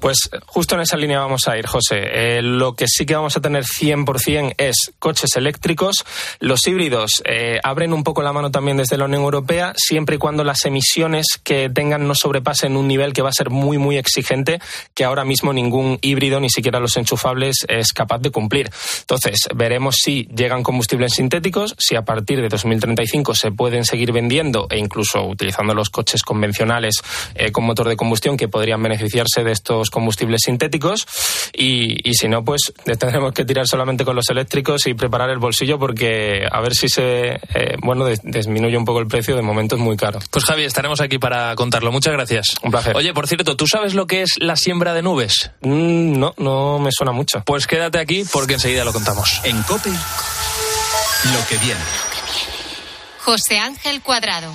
Pues justo en esa línea vamos a ir, José. Eh, lo que sí que vamos a tener 100% es coches eléctricos. Los híbridos eh, abren un poco la mano también desde la Unión Europea, siempre y cuando las emisiones que tengan no sobrepasen un nivel que va a ser muy, muy exigente, que ahora mismo ningún híbrido, ni siquiera los enchufables, es capaz de cumplir. Entonces, veremos si llegan combustibles sintéticos, si a partir de 2035 se pueden seguir vendiendo e incluso utilizando los coches convencionales eh, con motor de combustión que podrían beneficiarse de estos combustibles sintéticos y, y si no, pues <laughs> tendremos que tirar solamente con los eléctricos y preparar el bolsillo porque a ver si se, eh, bueno, disminuye un poco el precio, de momento es muy caro. Pues Javi, estaremos aquí para contarlo. Muchas gracias. Un placer. Oye, por cierto, ¿tú sabes lo que es la siembra de nubes? Mm, no, no me suena mucho. Pues quédate aquí porque enseguida lo contamos. En COPE, lo que viene. José Ángel Cuadrado.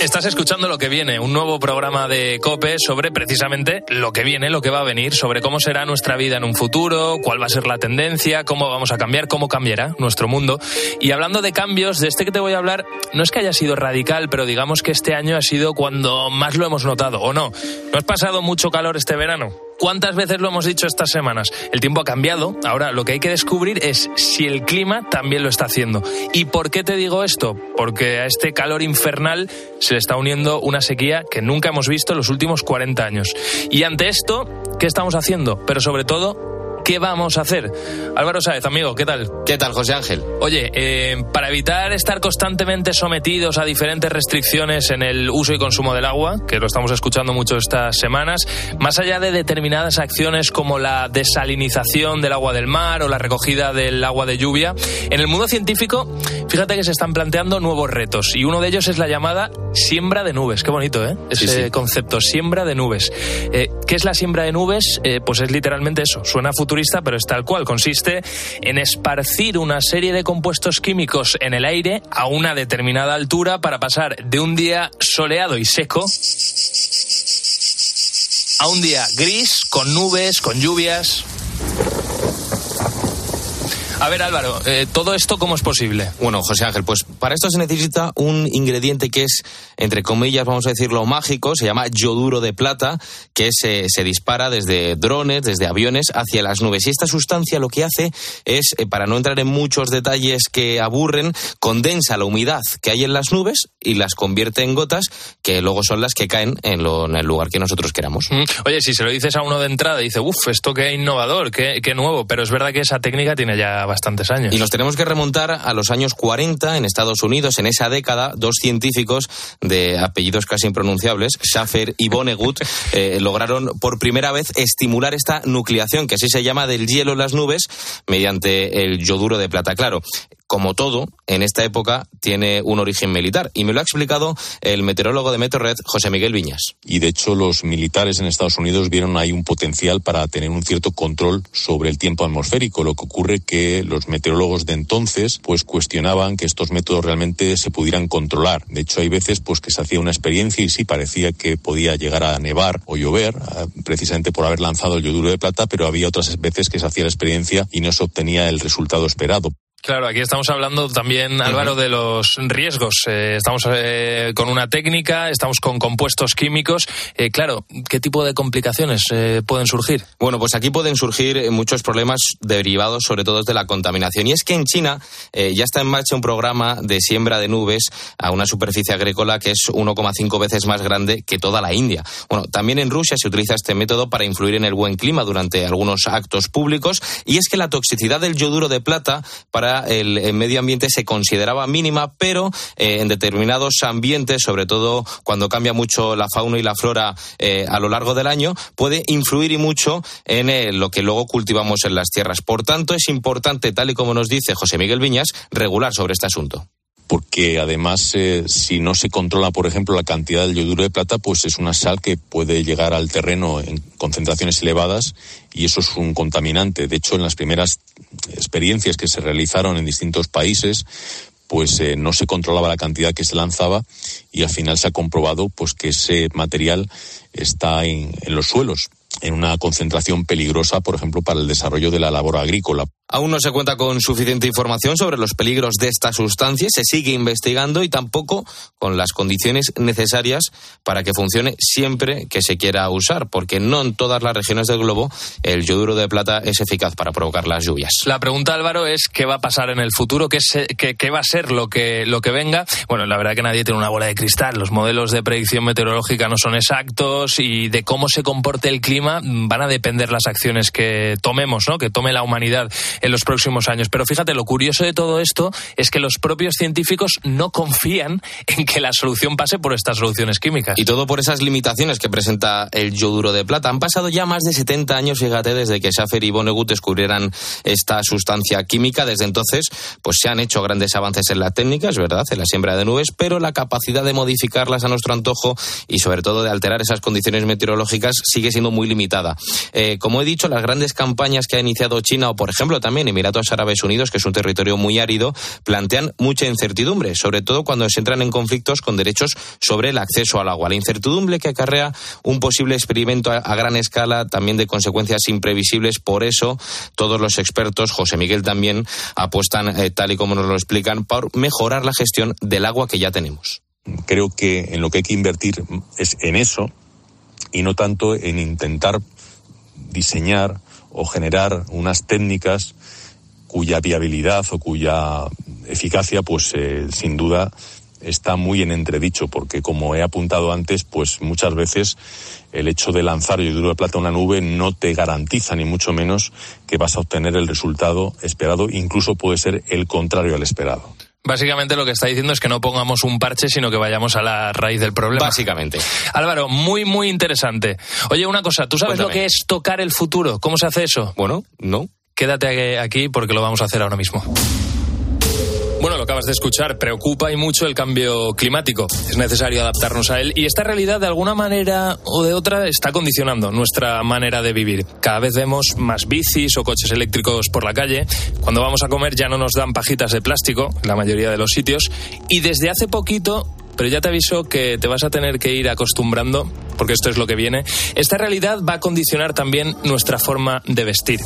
Estás escuchando lo que viene, un nuevo programa de COPE sobre precisamente lo que viene, lo que va a venir, sobre cómo será nuestra vida en un futuro, cuál va a ser la tendencia, cómo vamos a cambiar, cómo cambiará nuestro mundo. Y hablando de cambios, de este que te voy a hablar, no es que haya sido radical, pero digamos que este año ha sido cuando más lo hemos notado, ¿o no? ¿No has pasado mucho calor este verano? ¿Cuántas veces lo hemos dicho estas semanas? El tiempo ha cambiado. Ahora lo que hay que descubrir es si el clima también lo está haciendo. ¿Y por qué te digo esto? Porque a este calor infernal se le está uniendo una sequía que nunca hemos visto en los últimos 40 años. Y ante esto, ¿qué estamos haciendo? Pero sobre todo, ¿qué vamos a hacer? Álvaro Sáez, amigo, ¿qué tal? ¿Qué tal, José Ángel? Oye, eh, para evitar estar constantemente sometidos a diferentes restricciones en el uso y consumo del agua, que lo estamos escuchando mucho estas semanas, más allá de determinadas acciones como la desalinización del agua del mar o la recogida del agua de lluvia, en el mundo científico, fíjate que se están planteando nuevos retos y uno de ellos es la llamada siembra de nubes. Qué bonito, ¿eh? Ese Sí, sí. concepto, siembra de nubes. Eh, ¿Qué es la siembra de nubes? Eh, pues es literalmente eso. Suena futurista, pero es tal cual. Consiste en esparcir una serie de compuestos químicos en el aire a una determinada altura para pasar de un día soleado y seco a un día gris, con nubes, con lluvias. A ver, Álvaro, eh, ¿todo esto cómo es posible? Bueno, José Ángel, pues para esto se necesita un ingrediente que es, entre comillas, vamos a decirlo mágico, se llama yoduro de plata, que se, se dispara desde drones, desde aviones, hacia las nubes. Y esta sustancia lo que hace es, eh, para no entrar en muchos detalles que aburren, condensa la humedad que hay en las nubes y las convierte en gotas, que luego son las que caen en, lo- en el lugar que nosotros queramos. Mm, Oye, si se lo dices a uno de entrada, dice, uff, esto qué innovador, qué, qué nuevo, pero es verdad que esa técnica tiene ya bastantes años. Y nos tenemos que remontar a los años 40 en Estados Unidos. En esa década, dos científicos de apellidos casi impronunciables, Schaffer y Vonnegut, <laughs> eh, lograron por primera vez estimular esta nucleación, que así se llama, del hielo en las nubes, mediante el yoduro de plata. Claro, como todo, en esta época tiene un origen militar. Y me lo ha explicado el meteorólogo de Meteorred, José Miguel Viñas. Y de hecho los militares en Estados Unidos vieron ahí un potencial para tener un cierto control sobre el tiempo atmosférico. Lo que ocurre que los meteorólogos de entonces pues cuestionaban que estos métodos realmente se pudieran controlar. De hecho hay veces pues que se hacía una experiencia y sí parecía que podía llegar a nevar o llover precisamente por haber lanzado el yoduro de plata, pero había otras veces que se hacía la experiencia y no se obtenía el resultado esperado. Claro, aquí estamos hablando también, Álvaro, de los riesgos. Eh, estamos eh, con una técnica, estamos con compuestos químicos. Eh, claro, ¿qué tipo de complicaciones pueden surgir? Bueno, pues aquí pueden surgir muchos problemas derivados sobre todo de la contaminación. Y es que en China ya está en marcha un programa de siembra de nubes a una superficie agrícola que es 1,5 veces más grande que toda la India. Bueno, también en Rusia se utiliza este método para influir en el buen clima durante algunos actos públicos. Y es que la toxicidad del yoduro de plata para el, medio ambiente se consideraba mínima, pero eh, en determinados ambientes, sobre todo cuando cambia mucho la fauna y la flora eh, a lo largo del año, puede influir y mucho en eh, lo que luego cultivamos en las tierras. Por tanto, es importante, tal y como nos dice José Miguel Viñas, regular sobre este asunto porque además eh, si no se controla, por ejemplo, la cantidad del yoduro de plata, pues es una sal que puede llegar al terreno en concentraciones elevadas y eso es un contaminante. De hecho, en las primeras experiencias que se realizaron en distintos países, pues eh, no se controlaba la cantidad que se lanzaba y al final se ha comprobado pues que ese material está en los suelos en una concentración peligrosa, por ejemplo, para el desarrollo de la labor agrícola. Aún no se cuenta con suficiente información sobre los peligros de esta sustancia, se sigue investigando y tampoco con las condiciones necesarias para que funcione siempre que se quiera usar, porque no en todas las regiones del globo el yoduro de plata es eficaz para provocar las lluvias. La pregunta, Álvaro, es qué va a pasar en el futuro, qué, qué, va a ser lo que, lo que venga. Bueno, la verdad que nadie tiene una bola de cristal, los modelos de predicción meteorológica no son exactos y de cómo se comporte el clima van a depender las acciones que tomemos, ¿no? que tome la humanidad en los próximos años. Pero fíjate, lo curioso de todo esto es que los propios científicos no confían en que la solución pase por estas soluciones químicas. Y todo por esas limitaciones que presenta el yoduro de plata. Han pasado ya más de 70 años, fíjate, desde que Schaffer y Vonnegut descubrieran esta sustancia química. Desde entonces, pues se han hecho grandes avances en la técnica, es verdad, en la siembra de nubes, pero la capacidad de modificarlas a nuestro antojo y sobre todo de alterar esas condiciones meteorológicas sigue siendo muy limitada. Eh, como he dicho, las grandes campañas que ha iniciado China o, por ejemplo, también Emiratos Árabes Unidos, que es un territorio muy árido, plantean mucha incertidumbre, sobre todo cuando se entran en conflictos con derechos sobre el acceso al agua. La incertidumbre que acarrea un posible experimento a, gran escala, también de consecuencias imprevisibles. Por eso, todos los expertos, José Miguel también, apuestan, eh, tal y como nos lo explican, por mejorar la gestión del agua que ya tenemos. Creo que en lo que hay que invertir es en eso y no tanto en intentar diseñar o generar unas técnicas cuya viabilidad o cuya eficacia, pues eh, sin duda está muy en entredicho, porque como he apuntado antes, pues muchas veces el hecho de lanzar yoduro de plata a una nube no te garantiza ni mucho menos que vas a obtener el resultado esperado, incluso puede ser el contrario al esperado. Básicamente lo que está diciendo es que no pongamos un parche, sino que vayamos a la raíz del problema. Básicamente. Álvaro, muy, muy interesante. Oye, una cosa, ¿tú sabes lo que es tocar el futuro? ¿Cómo se hace eso? Bueno, no. Quédate aquí porque lo vamos a hacer ahora mismo. Lo acabas de escuchar, preocupa y mucho el cambio climático. Es necesario adaptarnos a él y esta realidad de alguna manera o de otra está condicionando nuestra manera de vivir. Cada vez vemos más bicis o coches eléctricos por la calle. Cuando vamos a comer ya no nos dan pajitas de plástico, en la mayoría de los sitios. Y desde hace poquito pero ya te aviso que te vas a tener que ir acostumbrando, porque esto es lo que viene. Esta realidad va a condicionar también nuestra forma de vestir.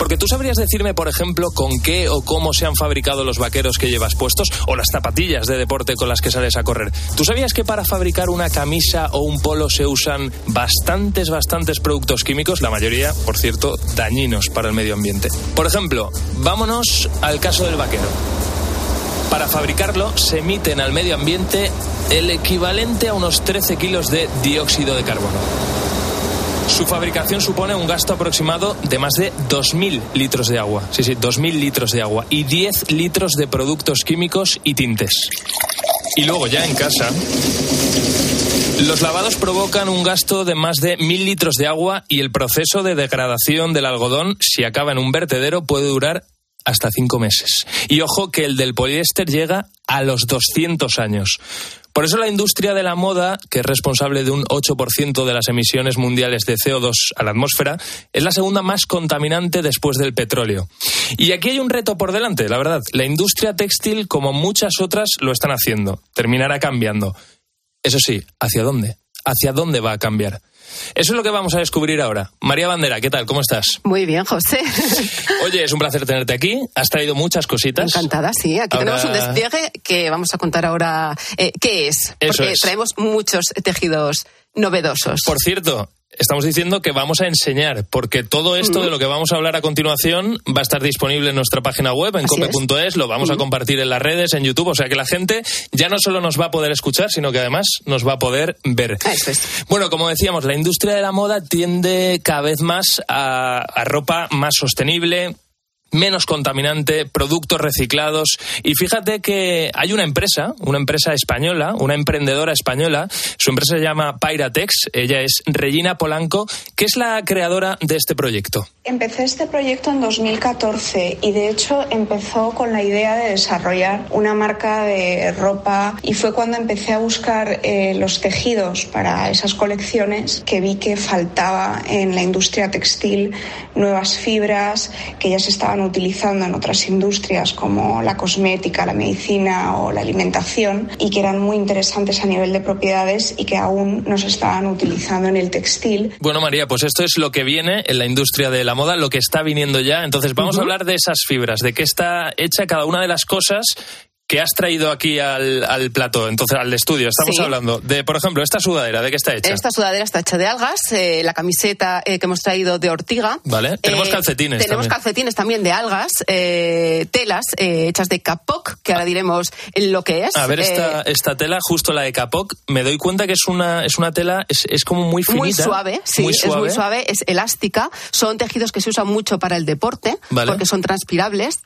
Porque tú sabrías decirme, por ejemplo, con qué o cómo se han fabricado los vaqueros que llevas puestos o las zapatillas de deporte con las que sales a correr. ¿Tú sabías que para fabricar una camisa o un polo se usan bastantes, bastantes productos químicos? La mayoría, por cierto, dañinos para el medio ambiente. Por ejemplo, vámonos al caso del vaquero. Para fabricarlo se emiten al medio ambiente el equivalente a unos 13 kilos de dióxido de carbono. Su fabricación supone un gasto aproximado de más de 2.000 litros de agua. Sí, sí, 2.000 litros de agua y 10 litros de productos químicos y tintes. Y luego ya en casa, los lavados provocan un gasto de más de 1.000 litros de agua y el proceso de degradación del algodón, si acaba en un vertedero, puede durar hasta cinco meses. Y ojo que el del poliéster llega a los 200 años. Por eso la industria de la moda, que es responsable de un 8% de las emisiones mundiales de CO2 a la atmósfera, es la segunda más contaminante después del petróleo. Y aquí hay un reto por delante, la verdad. La industria textil, como muchas otras, lo están haciendo. Terminará cambiando. Eso sí, ¿hacia dónde? ¿Hacia dónde va a cambiar? Eso es lo que vamos a descubrir ahora. María Bandera, ¿qué tal? ¿Cómo estás? Muy bien, José. <laughs> Oye, es un placer tenerte aquí. Has traído muchas cositas. Encantada, sí. Aquí tenemos un despliegue que vamos a contar ahora eh, qué es. porque traemos muchos tejidos novedosos. Por cierto, estamos diciendo que vamos a enseñar, porque todo esto de lo que vamos a hablar a continuación va a estar disponible en nuestra página web, en cope.es, lo vamos a compartir en las redes, en YouTube, o sea que la gente ya no solo nos va a poder escuchar, sino que además nos va a poder ver. Bueno, como decíamos, la industria de la moda tiende cada vez más a ropa más sostenible, menos contaminante, productos reciclados. Y fíjate que hay una empresa, una empresa española, una emprendedora española, su empresa se llama Pyratex, ella es Regina Polanco, que es la creadora de este proyecto. Empecé este proyecto en 2014 y de hecho empezó con la idea de desarrollar una marca de ropa y fue cuando empecé a buscar eh, los tejidos para esas colecciones que vi que faltaba en la industria textil nuevas fibras que ya se estaban utilizando en otras industrias como la cosmética, la medicina o la alimentación y que eran muy interesantes a nivel de propiedades y que aún no se estaban utilizando en el textil. Bueno, María, pues esto es lo que viene en la industria de la moda, lo que está viniendo ya. Entonces vamos a hablar de esas fibras, de qué está hecha cada una de las cosas que has traído aquí al, al plato, entonces al estudio. Estamos hablando de, por ejemplo, esta sudadera, ¿de qué está hecha? Esta sudadera está hecha de algas, eh, la camiseta eh, que hemos traído de ortiga. Vale, tenemos Eh, calcetines. Tenemos también. calcetines también de algas, eh, telas eh, hechas de capoc, que ahora diremos lo que es. A ver, esta, Eh, esta tela, justo la de Capoc, me doy cuenta que es una, es una tela, es, es como muy finita. muy suave, sí, muy es muy suave, es elástica. Son tejidos que se usan mucho para el deporte, Vale. porque son transpirables.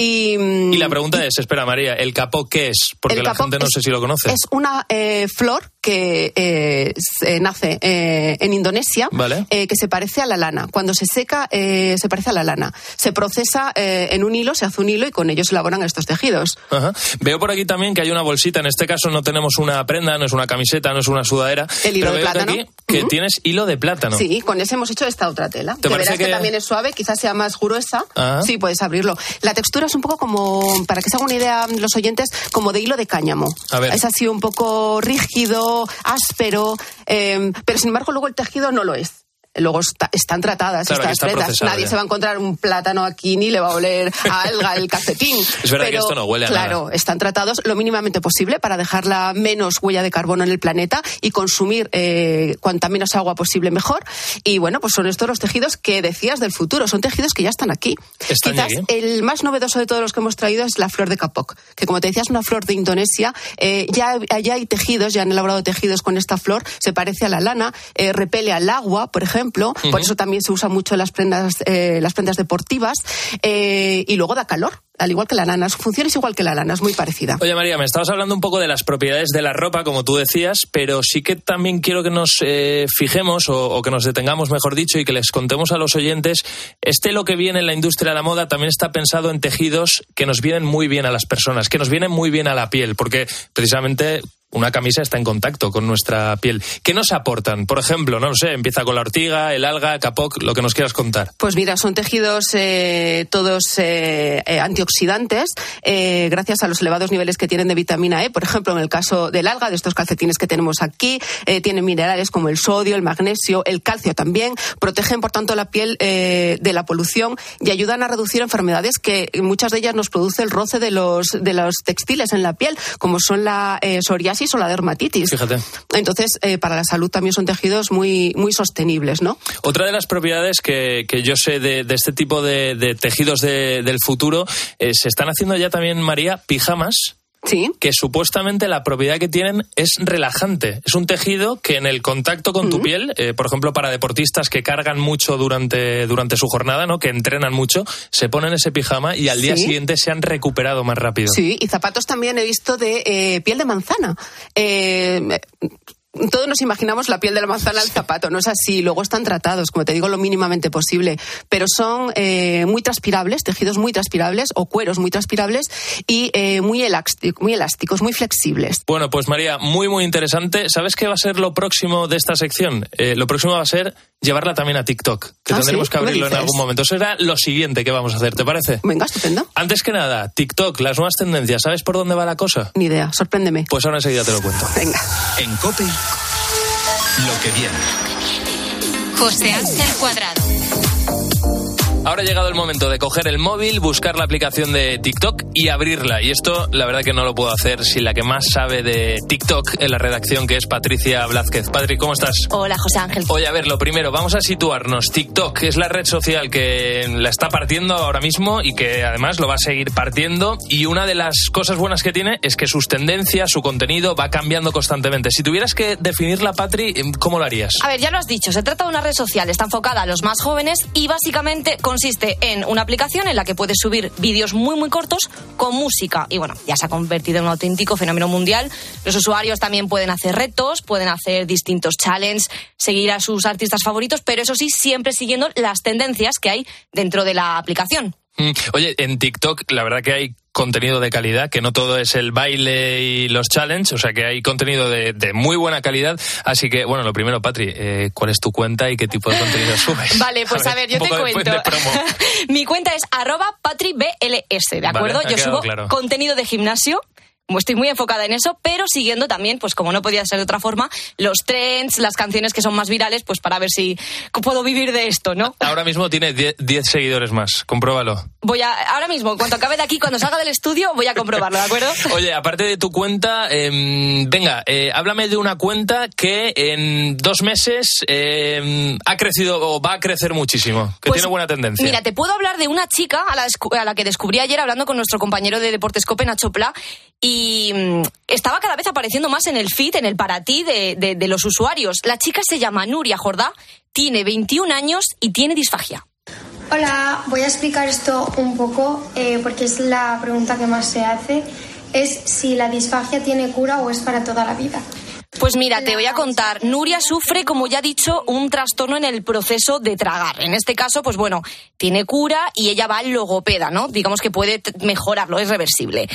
Y, mm, Y la pregunta es, espera María, ¿el Capoc qué es? Porque la gente no es- sé si lo conoce. Es una eh, flor que eh, se- nace eh, en Indonesia, Vale. eh, que se parece a la lana. Cuando se seca, eh, se parece a la lana. Se procesa eh, en un hilo, se hace un hilo y con ello se elaboran estos tejidos. Ajá. Veo por aquí también que hay una bolsita, en este caso no tenemos una prenda, no es una camiseta, no es una sudadera. El hilo pero de plátano. aquí que tienes hilo de plátano. Sí, con ese hemos hecho esta otra tela. ¿Te que verás que... que- también es suave, quizás sea más gruesa. Ah. Sí, puedes abrirlo. La textura es un poco como, para que se hagan una idea los oyentes, como de hilo de cáñamo. A ver. Es así un poco rígido, áspero, eh, pero sin embargo luego el tejido no lo es. Luego está- están tratadas Claro, estas procesado Nadie ya. se va a encontrar un plátano aquí ni le va a oler a alga el calcetín. <laughs> Es verdad que esto no huele a Claro, nada. están tratados lo mínimamente posible para dejar la menos huella de carbono en el planeta y consumir eh, cuanta menos agua posible mejor. Y bueno, pues son estos los tejidos que decías del futuro, son tejidos que ya están aquí. Están Quizás aquí. el más novedoso de todos los que hemos traído es la flor de capoc, que como te decía es una flor de Indonesia. Eh, ya, ya hay tejidos, ya han elaborado tejidos con esta flor, se parece a la lana, eh, repele al agua, por ejemplo, Ujú. por eso también se usa mucho las prendas, eh, las prendas deportivas, eh, y luego da calor, al igual que la lana. Su función es igual que la lana, es muy parecida. Oye María, me estabas hablando un poco de las propiedades de la ropa, como tú decías, pero sí que también quiero que nos eh, fijemos o, o que nos detengamos, mejor dicho, y que les contemos a los oyentes, este lo que viene en la industria de la moda también está pensado en tejidos que nos vienen muy bien a las personas, que nos vienen muy bien a la piel, porque precisamente una camisa está en contacto con nuestra piel. ¿Qué nos aportan? Por ejemplo, no sé, empieza con la ortiga, el alga, capoc, lo que nos quieras contar. Pues mira, son tejidos eh, todos eh, eh, antioxidantes, eh, gracias a los elevados niveles que tienen de vitamina E. Por ejemplo, en el caso del alga, de estos calcetines que tenemos aquí, tienen minerales como el sodio, el magnesio, el calcio también. Protegen, por tanto, la piel de la polución y ayudan a reducir enfermedades que muchas de ellas nos produce el roce de los, de los textiles en la piel, como son la eh, psoriasis o la dermatitis. Fíjate. Entonces, eh, para la salud también son tejidos muy, muy sostenibles, ¿no? Otra de las propiedades que, que yo sé de, de este tipo de, de tejidos de- del futuro, eh, se están haciendo ya también, María, pijamas. Sí. Que supuestamente la propiedad que tienen es relajante. Es un tejido que en el contacto con tu piel, eh, por ejemplo, para deportistas que cargan mucho durante, durante su jornada, ¿no? que entrenan mucho, se ponen ese pijama y al día siguiente se han recuperado más rápido. Sí, y zapatos también he visto de eh, piel de manzana. Eh, todos nos imaginamos la piel de la manzana al zapato, no es así. Luego están tratados, como te digo, lo mínimamente posible. Pero son eh, muy transpirables, tejidos muy transpirables o cueros muy transpirables y eh, muy, elásticos, muy flexibles. Bueno, pues María, muy, muy interesante. ¿Sabes qué va a ser lo próximo de esta sección? Eh, lo próximo va a ser llevarla también a TikTok, que Ah, tendremos ¿sí? que ¿Qué me abrirlo en algún momento. Eso será lo siguiente que vamos a hacer, ¿te parece? Venga, estupendo. Antes que nada, TikTok, las nuevas tendencias, ¿sabes por dónde va la cosa? Ni idea, sorpréndeme. Pues ahora enseguida te lo cuento. Venga. En COPE, lo que viene. José Ángel Cuadrado. Ahora ha llegado el momento de coger el móvil, buscar la aplicación de TikTok y abrirla. Y esto, la verdad que no lo puedo hacer sin la que más sabe de TikTok en la redacción, que es Patricia Blázquez. Patri, ¿cómo estás? Hola, José Ángel. Oye, a ver, lo primero, vamos a situarnos. TikTok es la red social que la está partiendo ahora mismo y que además lo va a seguir partiendo. Y una de las cosas buenas que tiene es que sus tendencias, su contenido va cambiando constantemente. Si tuvieras que definirla, Patri, ¿cómo lo harías? A ver, ya lo has dicho, se trata de una red social, está enfocada a los más jóvenes y básicamente consiste en una aplicación en la que puedes subir vídeos muy muy cortos con música y bueno, ya se ha convertido en un auténtico fenómeno mundial. Los usuarios también pueden hacer retos, pueden hacer distintos challenges, seguir a sus artistas favoritos, pero eso sí, siempre siguiendo las tendencias que hay dentro de la aplicación. Mm, oye, en TikTok la verdad que hay contenido de calidad, que no todo es el baile y los challenges, o sea que hay contenido de, muy buena calidad. Así que, bueno, lo primero, Patri, eh, ¿cuál es tu cuenta y qué tipo de contenido <laughs> subes? Vale, pues a ver, yo te cuento. <laughs> Mi cuenta es arroba patribls, ¿de acuerdo? yo subo contenido de gimnasio estoy muy enfocada en eso, pero siguiendo también, pues como no podía ser de otra forma, los trends, las canciones que son más virales, pues para ver si puedo vivir de esto, ¿no? Ahora mismo tiene 10 seguidores más, compruébalo. Voy a, ahora mismo, cuando acabe de aquí, cuando salga del estudio, voy a comprobarlo, ¿de acuerdo? <laughs> Oye, aparte de tu cuenta, em, venga, eh, háblame de una cuenta que en dos meses em, ha crecido o va a crecer muchísimo, que pues, tiene buena tendencia. Mira, te puedo hablar de una chica a la, a la que descubrí ayer hablando con nuestro compañero de Deportes Cope, Nacho Pla, y mm, estaba cada vez apareciendo más en el feed, en el para ti de, de, los usuarios. La chica se llama Nuria Jordá, tiene 21 años y tiene disfagia. Hola, voy a explicar esto un poco eh, porque es la pregunta que más se hace. Es si la disfagia tiene cura o es para toda la vida. Pues mira, te voy a contar. Nuria sufre, como ya he dicho, un trastorno en el proceso de tragar. En este caso, pues bueno, tiene cura y ella va al logopeda, ¿no? Digamos que puede mejorarlo, es reversible.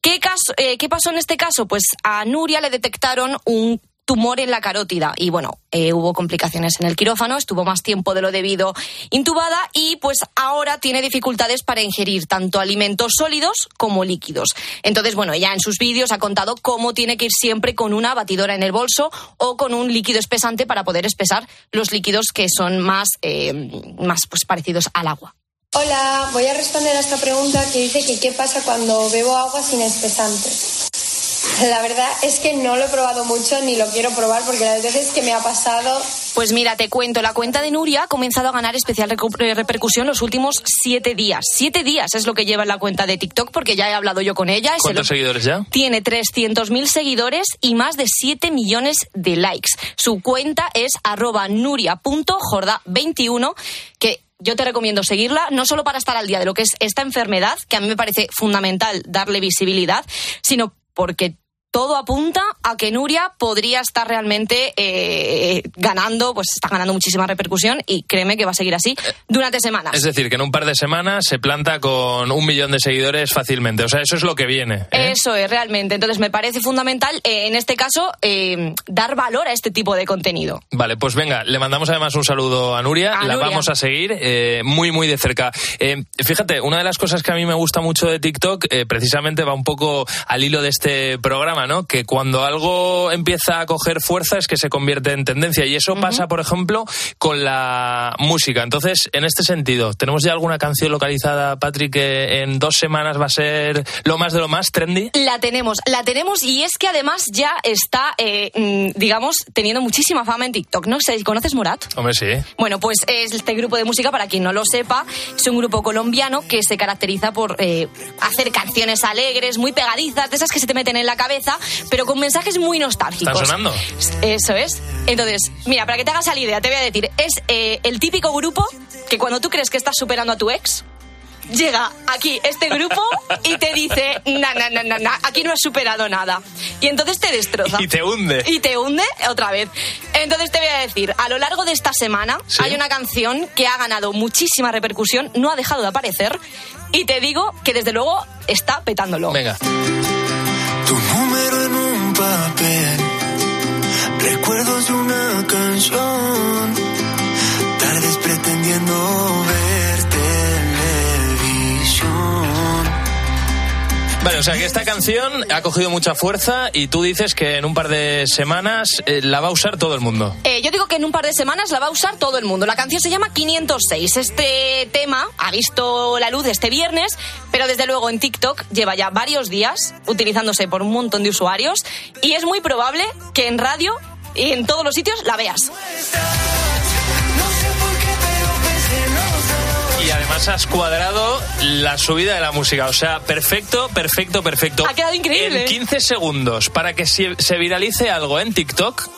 ¿Qué, caso, eh, ¿Qué pasó en este caso? Pues a Nuria le detectaron un tumor en la carótida y bueno, eh, hubo complicaciones en el quirófano, estuvo más tiempo de lo debido intubada y pues ahora tiene dificultades para ingerir tanto alimentos sólidos como líquidos. Entonces, bueno, ella en sus vídeos ha contado cómo tiene que ir siempre con una batidora en el bolso o con un líquido espesante para poder espesar los líquidos que son más, eh, más pues, parecidos al agua. Hola, voy a responder a esta pregunta que dice que qué pasa cuando bebo agua sin espesante. <laughs> La verdad es que no lo he probado mucho ni lo quiero probar porque las veces que me ha pasado... Pues mira, te cuento, la cuenta de Nuria ha comenzado a ganar especial eh, repercusión los últimos siete días. Siete días es lo que lleva en la cuenta de TikTok porque ya he hablado yo con ella. ¿Cuántos seguidores ya? Tiene 300.000 seguidores y más de 7 millones de likes. Su cuenta es arroba nuria.jorda21 que yo te recomiendo seguirla, no solo para estar al día de lo que es esta enfermedad, que a mí me parece fundamental darle visibilidad, sino porque todo apunta a que Nuria podría estar realmente eh, ganando, pues está ganando muchísima repercusión y créeme que va a seguir así durante semanas. Es decir, que en un par de semanas se planta con un millón de seguidores fácilmente. O sea, eso es lo que viene. ¿eh? Eso es realmente. Entonces me parece fundamental, eh, en este caso, dar valor a este tipo de contenido. Vale, pues venga, le mandamos además un saludo a Nuria. la vamos a seguir muy, muy de cerca. fíjate, una de las cosas que a mí me gusta mucho de TikTok, precisamente va un poco al hilo de este programa que cuando algo empieza a coger fuerza es que se convierte en tendencia. Y eso pasa, por ejemplo, con la música. Entonces, en este sentido, ¿tenemos ya alguna canción localizada, Patrick, que en dos semanas va a ser lo más de lo más trendy? La tenemos, la tenemos y es que además ya está, eh, mm, digamos, teniendo muchísima fama en TikTok. No sé, ¿conoces Morat? Hombre, sí. Bueno, pues es este grupo de música, para quien no lo sepa, es un grupo colombiano que se caracteriza por eh, hacer canciones alegres, muy pegadizas, de esas que se te meten en la cabeza pero con mensajes muy nostálgicos. ¿Están sonando? Eso es. Entonces, mira, para que te hagas la idea, te voy a decir, es eh, el típico grupo que cuando tú crees que estás superando a tu ex, llega aquí este grupo y te dice, na, na, na, na, aquí no has superado nada. Y entonces te destroza. <laughs> Y te hunde. Y te hunde otra vez. Entonces te voy a decir, a lo largo de esta semana hay una canción que ha ganado muchísima repercusión, no ha dejado de aparecer, y te digo que desde luego está petándolo. Venga tu número en un papel, recuerdos de una canción, tardes pretendiendo ver Vale, o sea que esta canción ha cogido mucha fuerza y tú dices que en un par de semanas eh, la va a usar todo el mundo. Eh, yo digo que en un par de semanas la va a usar todo el mundo. La canción se llama 506. Este tema ha visto la luz este viernes, pero desde luego en TikTok lleva ya varios días utilizándose por un montón de usuarios y es muy probable que en radio y en todos los sitios la veas. Además has cuadrado la subida de la música. O sea, perfecto, perfecto, perfecto. Ha quedado increíble. En 15 segundos, para que se se viralice algo en TikTok,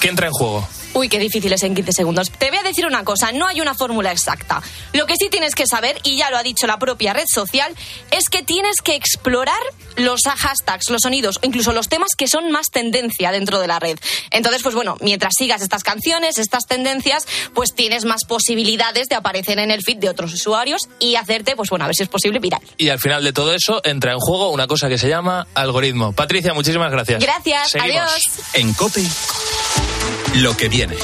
que entra en juego. Uy, qué difícil es en 15 segundos. Te voy a decir una cosa, no hay una fórmula exacta. Lo que sí tienes que saber, y ya lo ha dicho la propia red social, es que tienes que explorar los hashtags, los sonidos, o incluso los temas que son más tendencia dentro de la red. Entonces, pues bueno, mientras sigas estas canciones, estas tendencias, pues tienes más posibilidades de aparecer en el feed de otros usuarios y hacerte, pues bueno, a ver si es posible viral. Y al final de todo eso entra en juego una cosa que se llama algoritmo. Patricia, muchísimas gracias. Gracias, Seguimos. adiós. En Cope, lo que viene.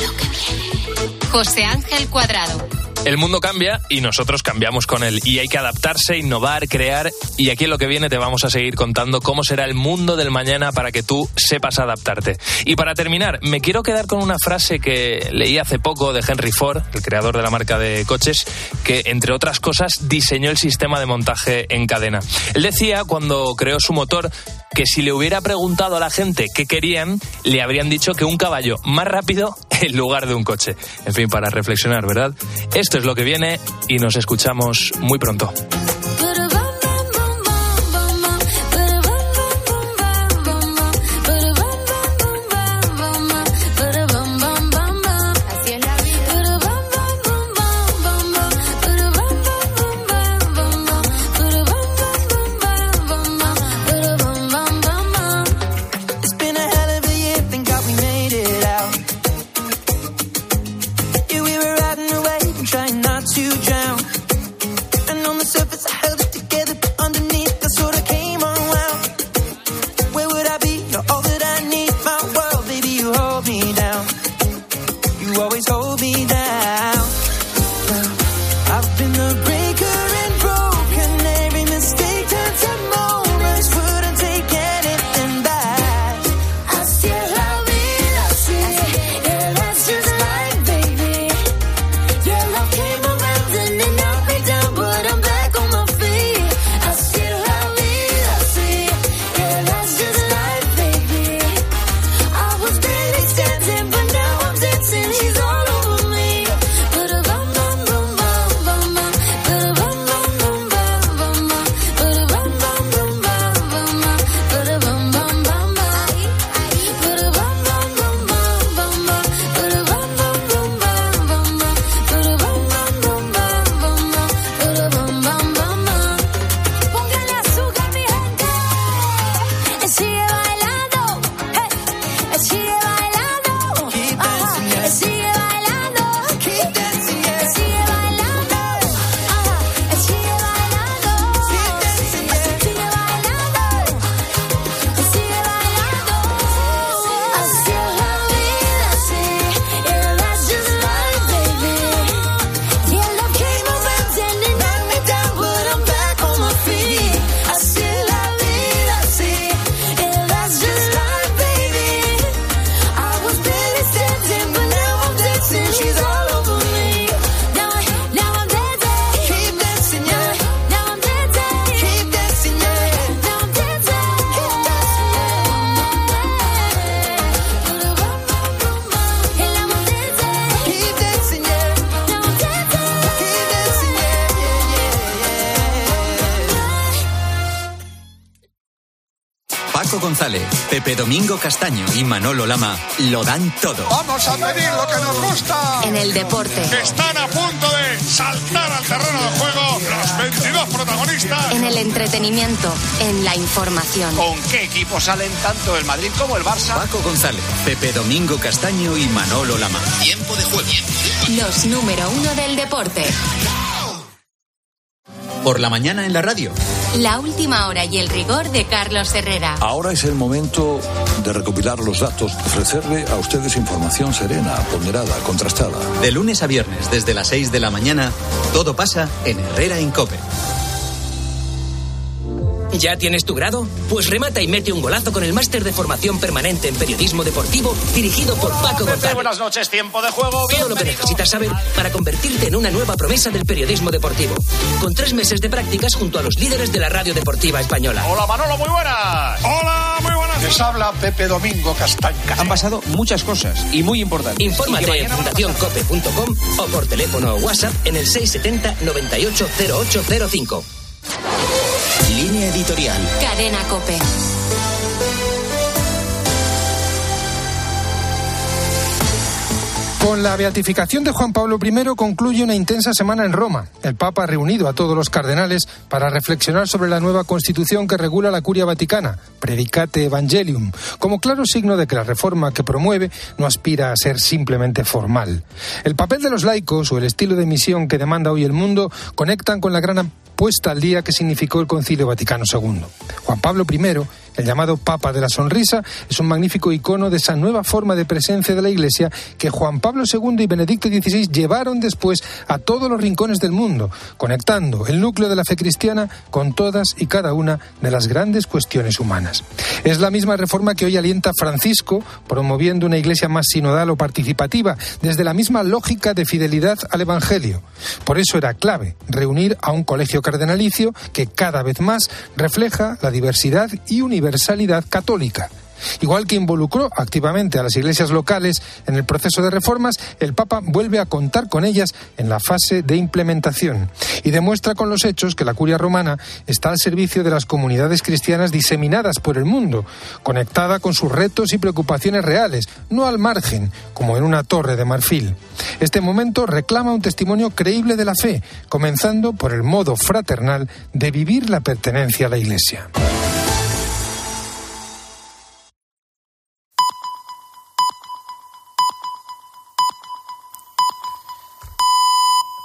José Ángel Cuadrado. El mundo cambia y nosotros cambiamos con él. Y hay que adaptarse, innovar, crear. Y aquí en lo que viene te vamos a seguir contando cómo será el mundo del mañana para que tú sepas adaptarte. Y para terminar, me quiero quedar con una frase que leí hace poco de Henry Ford, el creador de la marca de coches, que entre otras cosas diseñó el sistema de montaje en cadena. Él decía cuando creó su motor que si le hubiera preguntado a la gente qué querían, le habrían dicho que un caballo más rápido <laughs> en lugar de un coche. En fin, para reflexionar, ¿verdad? Esto es lo que viene y nos escuchamos muy pronto. Domingo Castaño y Manolo Lama lo dan todo. Vamos a pedir lo que nos gusta. En el deporte. Están a punto de saltar al terreno de juego los 22 protagonistas. En el entretenimiento, en la información. ¿Con qué equipos salen tanto el Madrid como el Barça? Paco González, Pepe Domingo Castaño y Manolo Lama. Tiempo de juego. Los número uno del deporte. Por la mañana en la radio. La última hora y el rigor de Carlos Herrera. Ahora es el momento de recopilar los datos, ofrecerle a ustedes información serena, ponderada, contrastada. De lunes a viernes, desde las 6 de la mañana, todo pasa en Herrera Incope. ¿Ya tienes tu grado? Pues remata y mete un golazo con el máster de formación permanente en periodismo deportivo dirigido por Paco González. Buenas noches, tiempo de juego. Todo lo que necesitas saber para convertirte en una nueva promesa del periodismo deportivo. Con tres meses de prácticas junto a los líderes de la radio deportiva española. Hola Manolo, muy buenas. Hola, muy buenas. Les habla Pepe Domingo Castaña. Han pasado muchas cosas y muy importantes. Infórmate en fundacioncope.com o por teléfono o WhatsApp en el 670 98 0805. Línea editorial. Cadena Cope. Con la beatificación de Juan Pablo I concluye una intensa semana en Roma. El Papa ha reunido a todos los cardenales para reflexionar sobre la nueva constitución que regula la curia vaticana, Predicate Evangelium, como claro signo de que la reforma que promueve no aspira a ser simplemente formal. El papel de los laicos o el estilo de misión que demanda hoy el mundo conectan con la gran puesta al día que significó el Concilio Vaticano II. Juan Pablo I, el llamado Papa de la Sonrisa, es un magnífico icono de esa nueva forma de presencia de la Iglesia que Juan Pablo II y Benedicto XVI llevaron después a todos los rincones del mundo, conectando el núcleo de la fe cristiana con todas y cada una de las grandes cuestiones humanas. Es la misma reforma que hoy alienta Francisco, promoviendo una Iglesia más sinodal o participativa, desde la misma lógica de fidelidad al Evangelio. Por eso era clave reunir a un colegio cardenalicio que cada vez más refleja la diversidad y universalidad católica. Igual que involucró activamente a las iglesias locales en el proceso de reformas, el Papa vuelve a contar con ellas en la fase de implementación y demuestra con los hechos que la curia romana está al servicio de las comunidades cristianas diseminadas por el mundo, conectada con sus retos y preocupaciones reales, no al margen, como en una torre de marfil. Este momento reclama un testimonio creíble de la fe, comenzando por el modo fraternal de vivir la pertenencia a la Iglesia.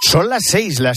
Son las seis, las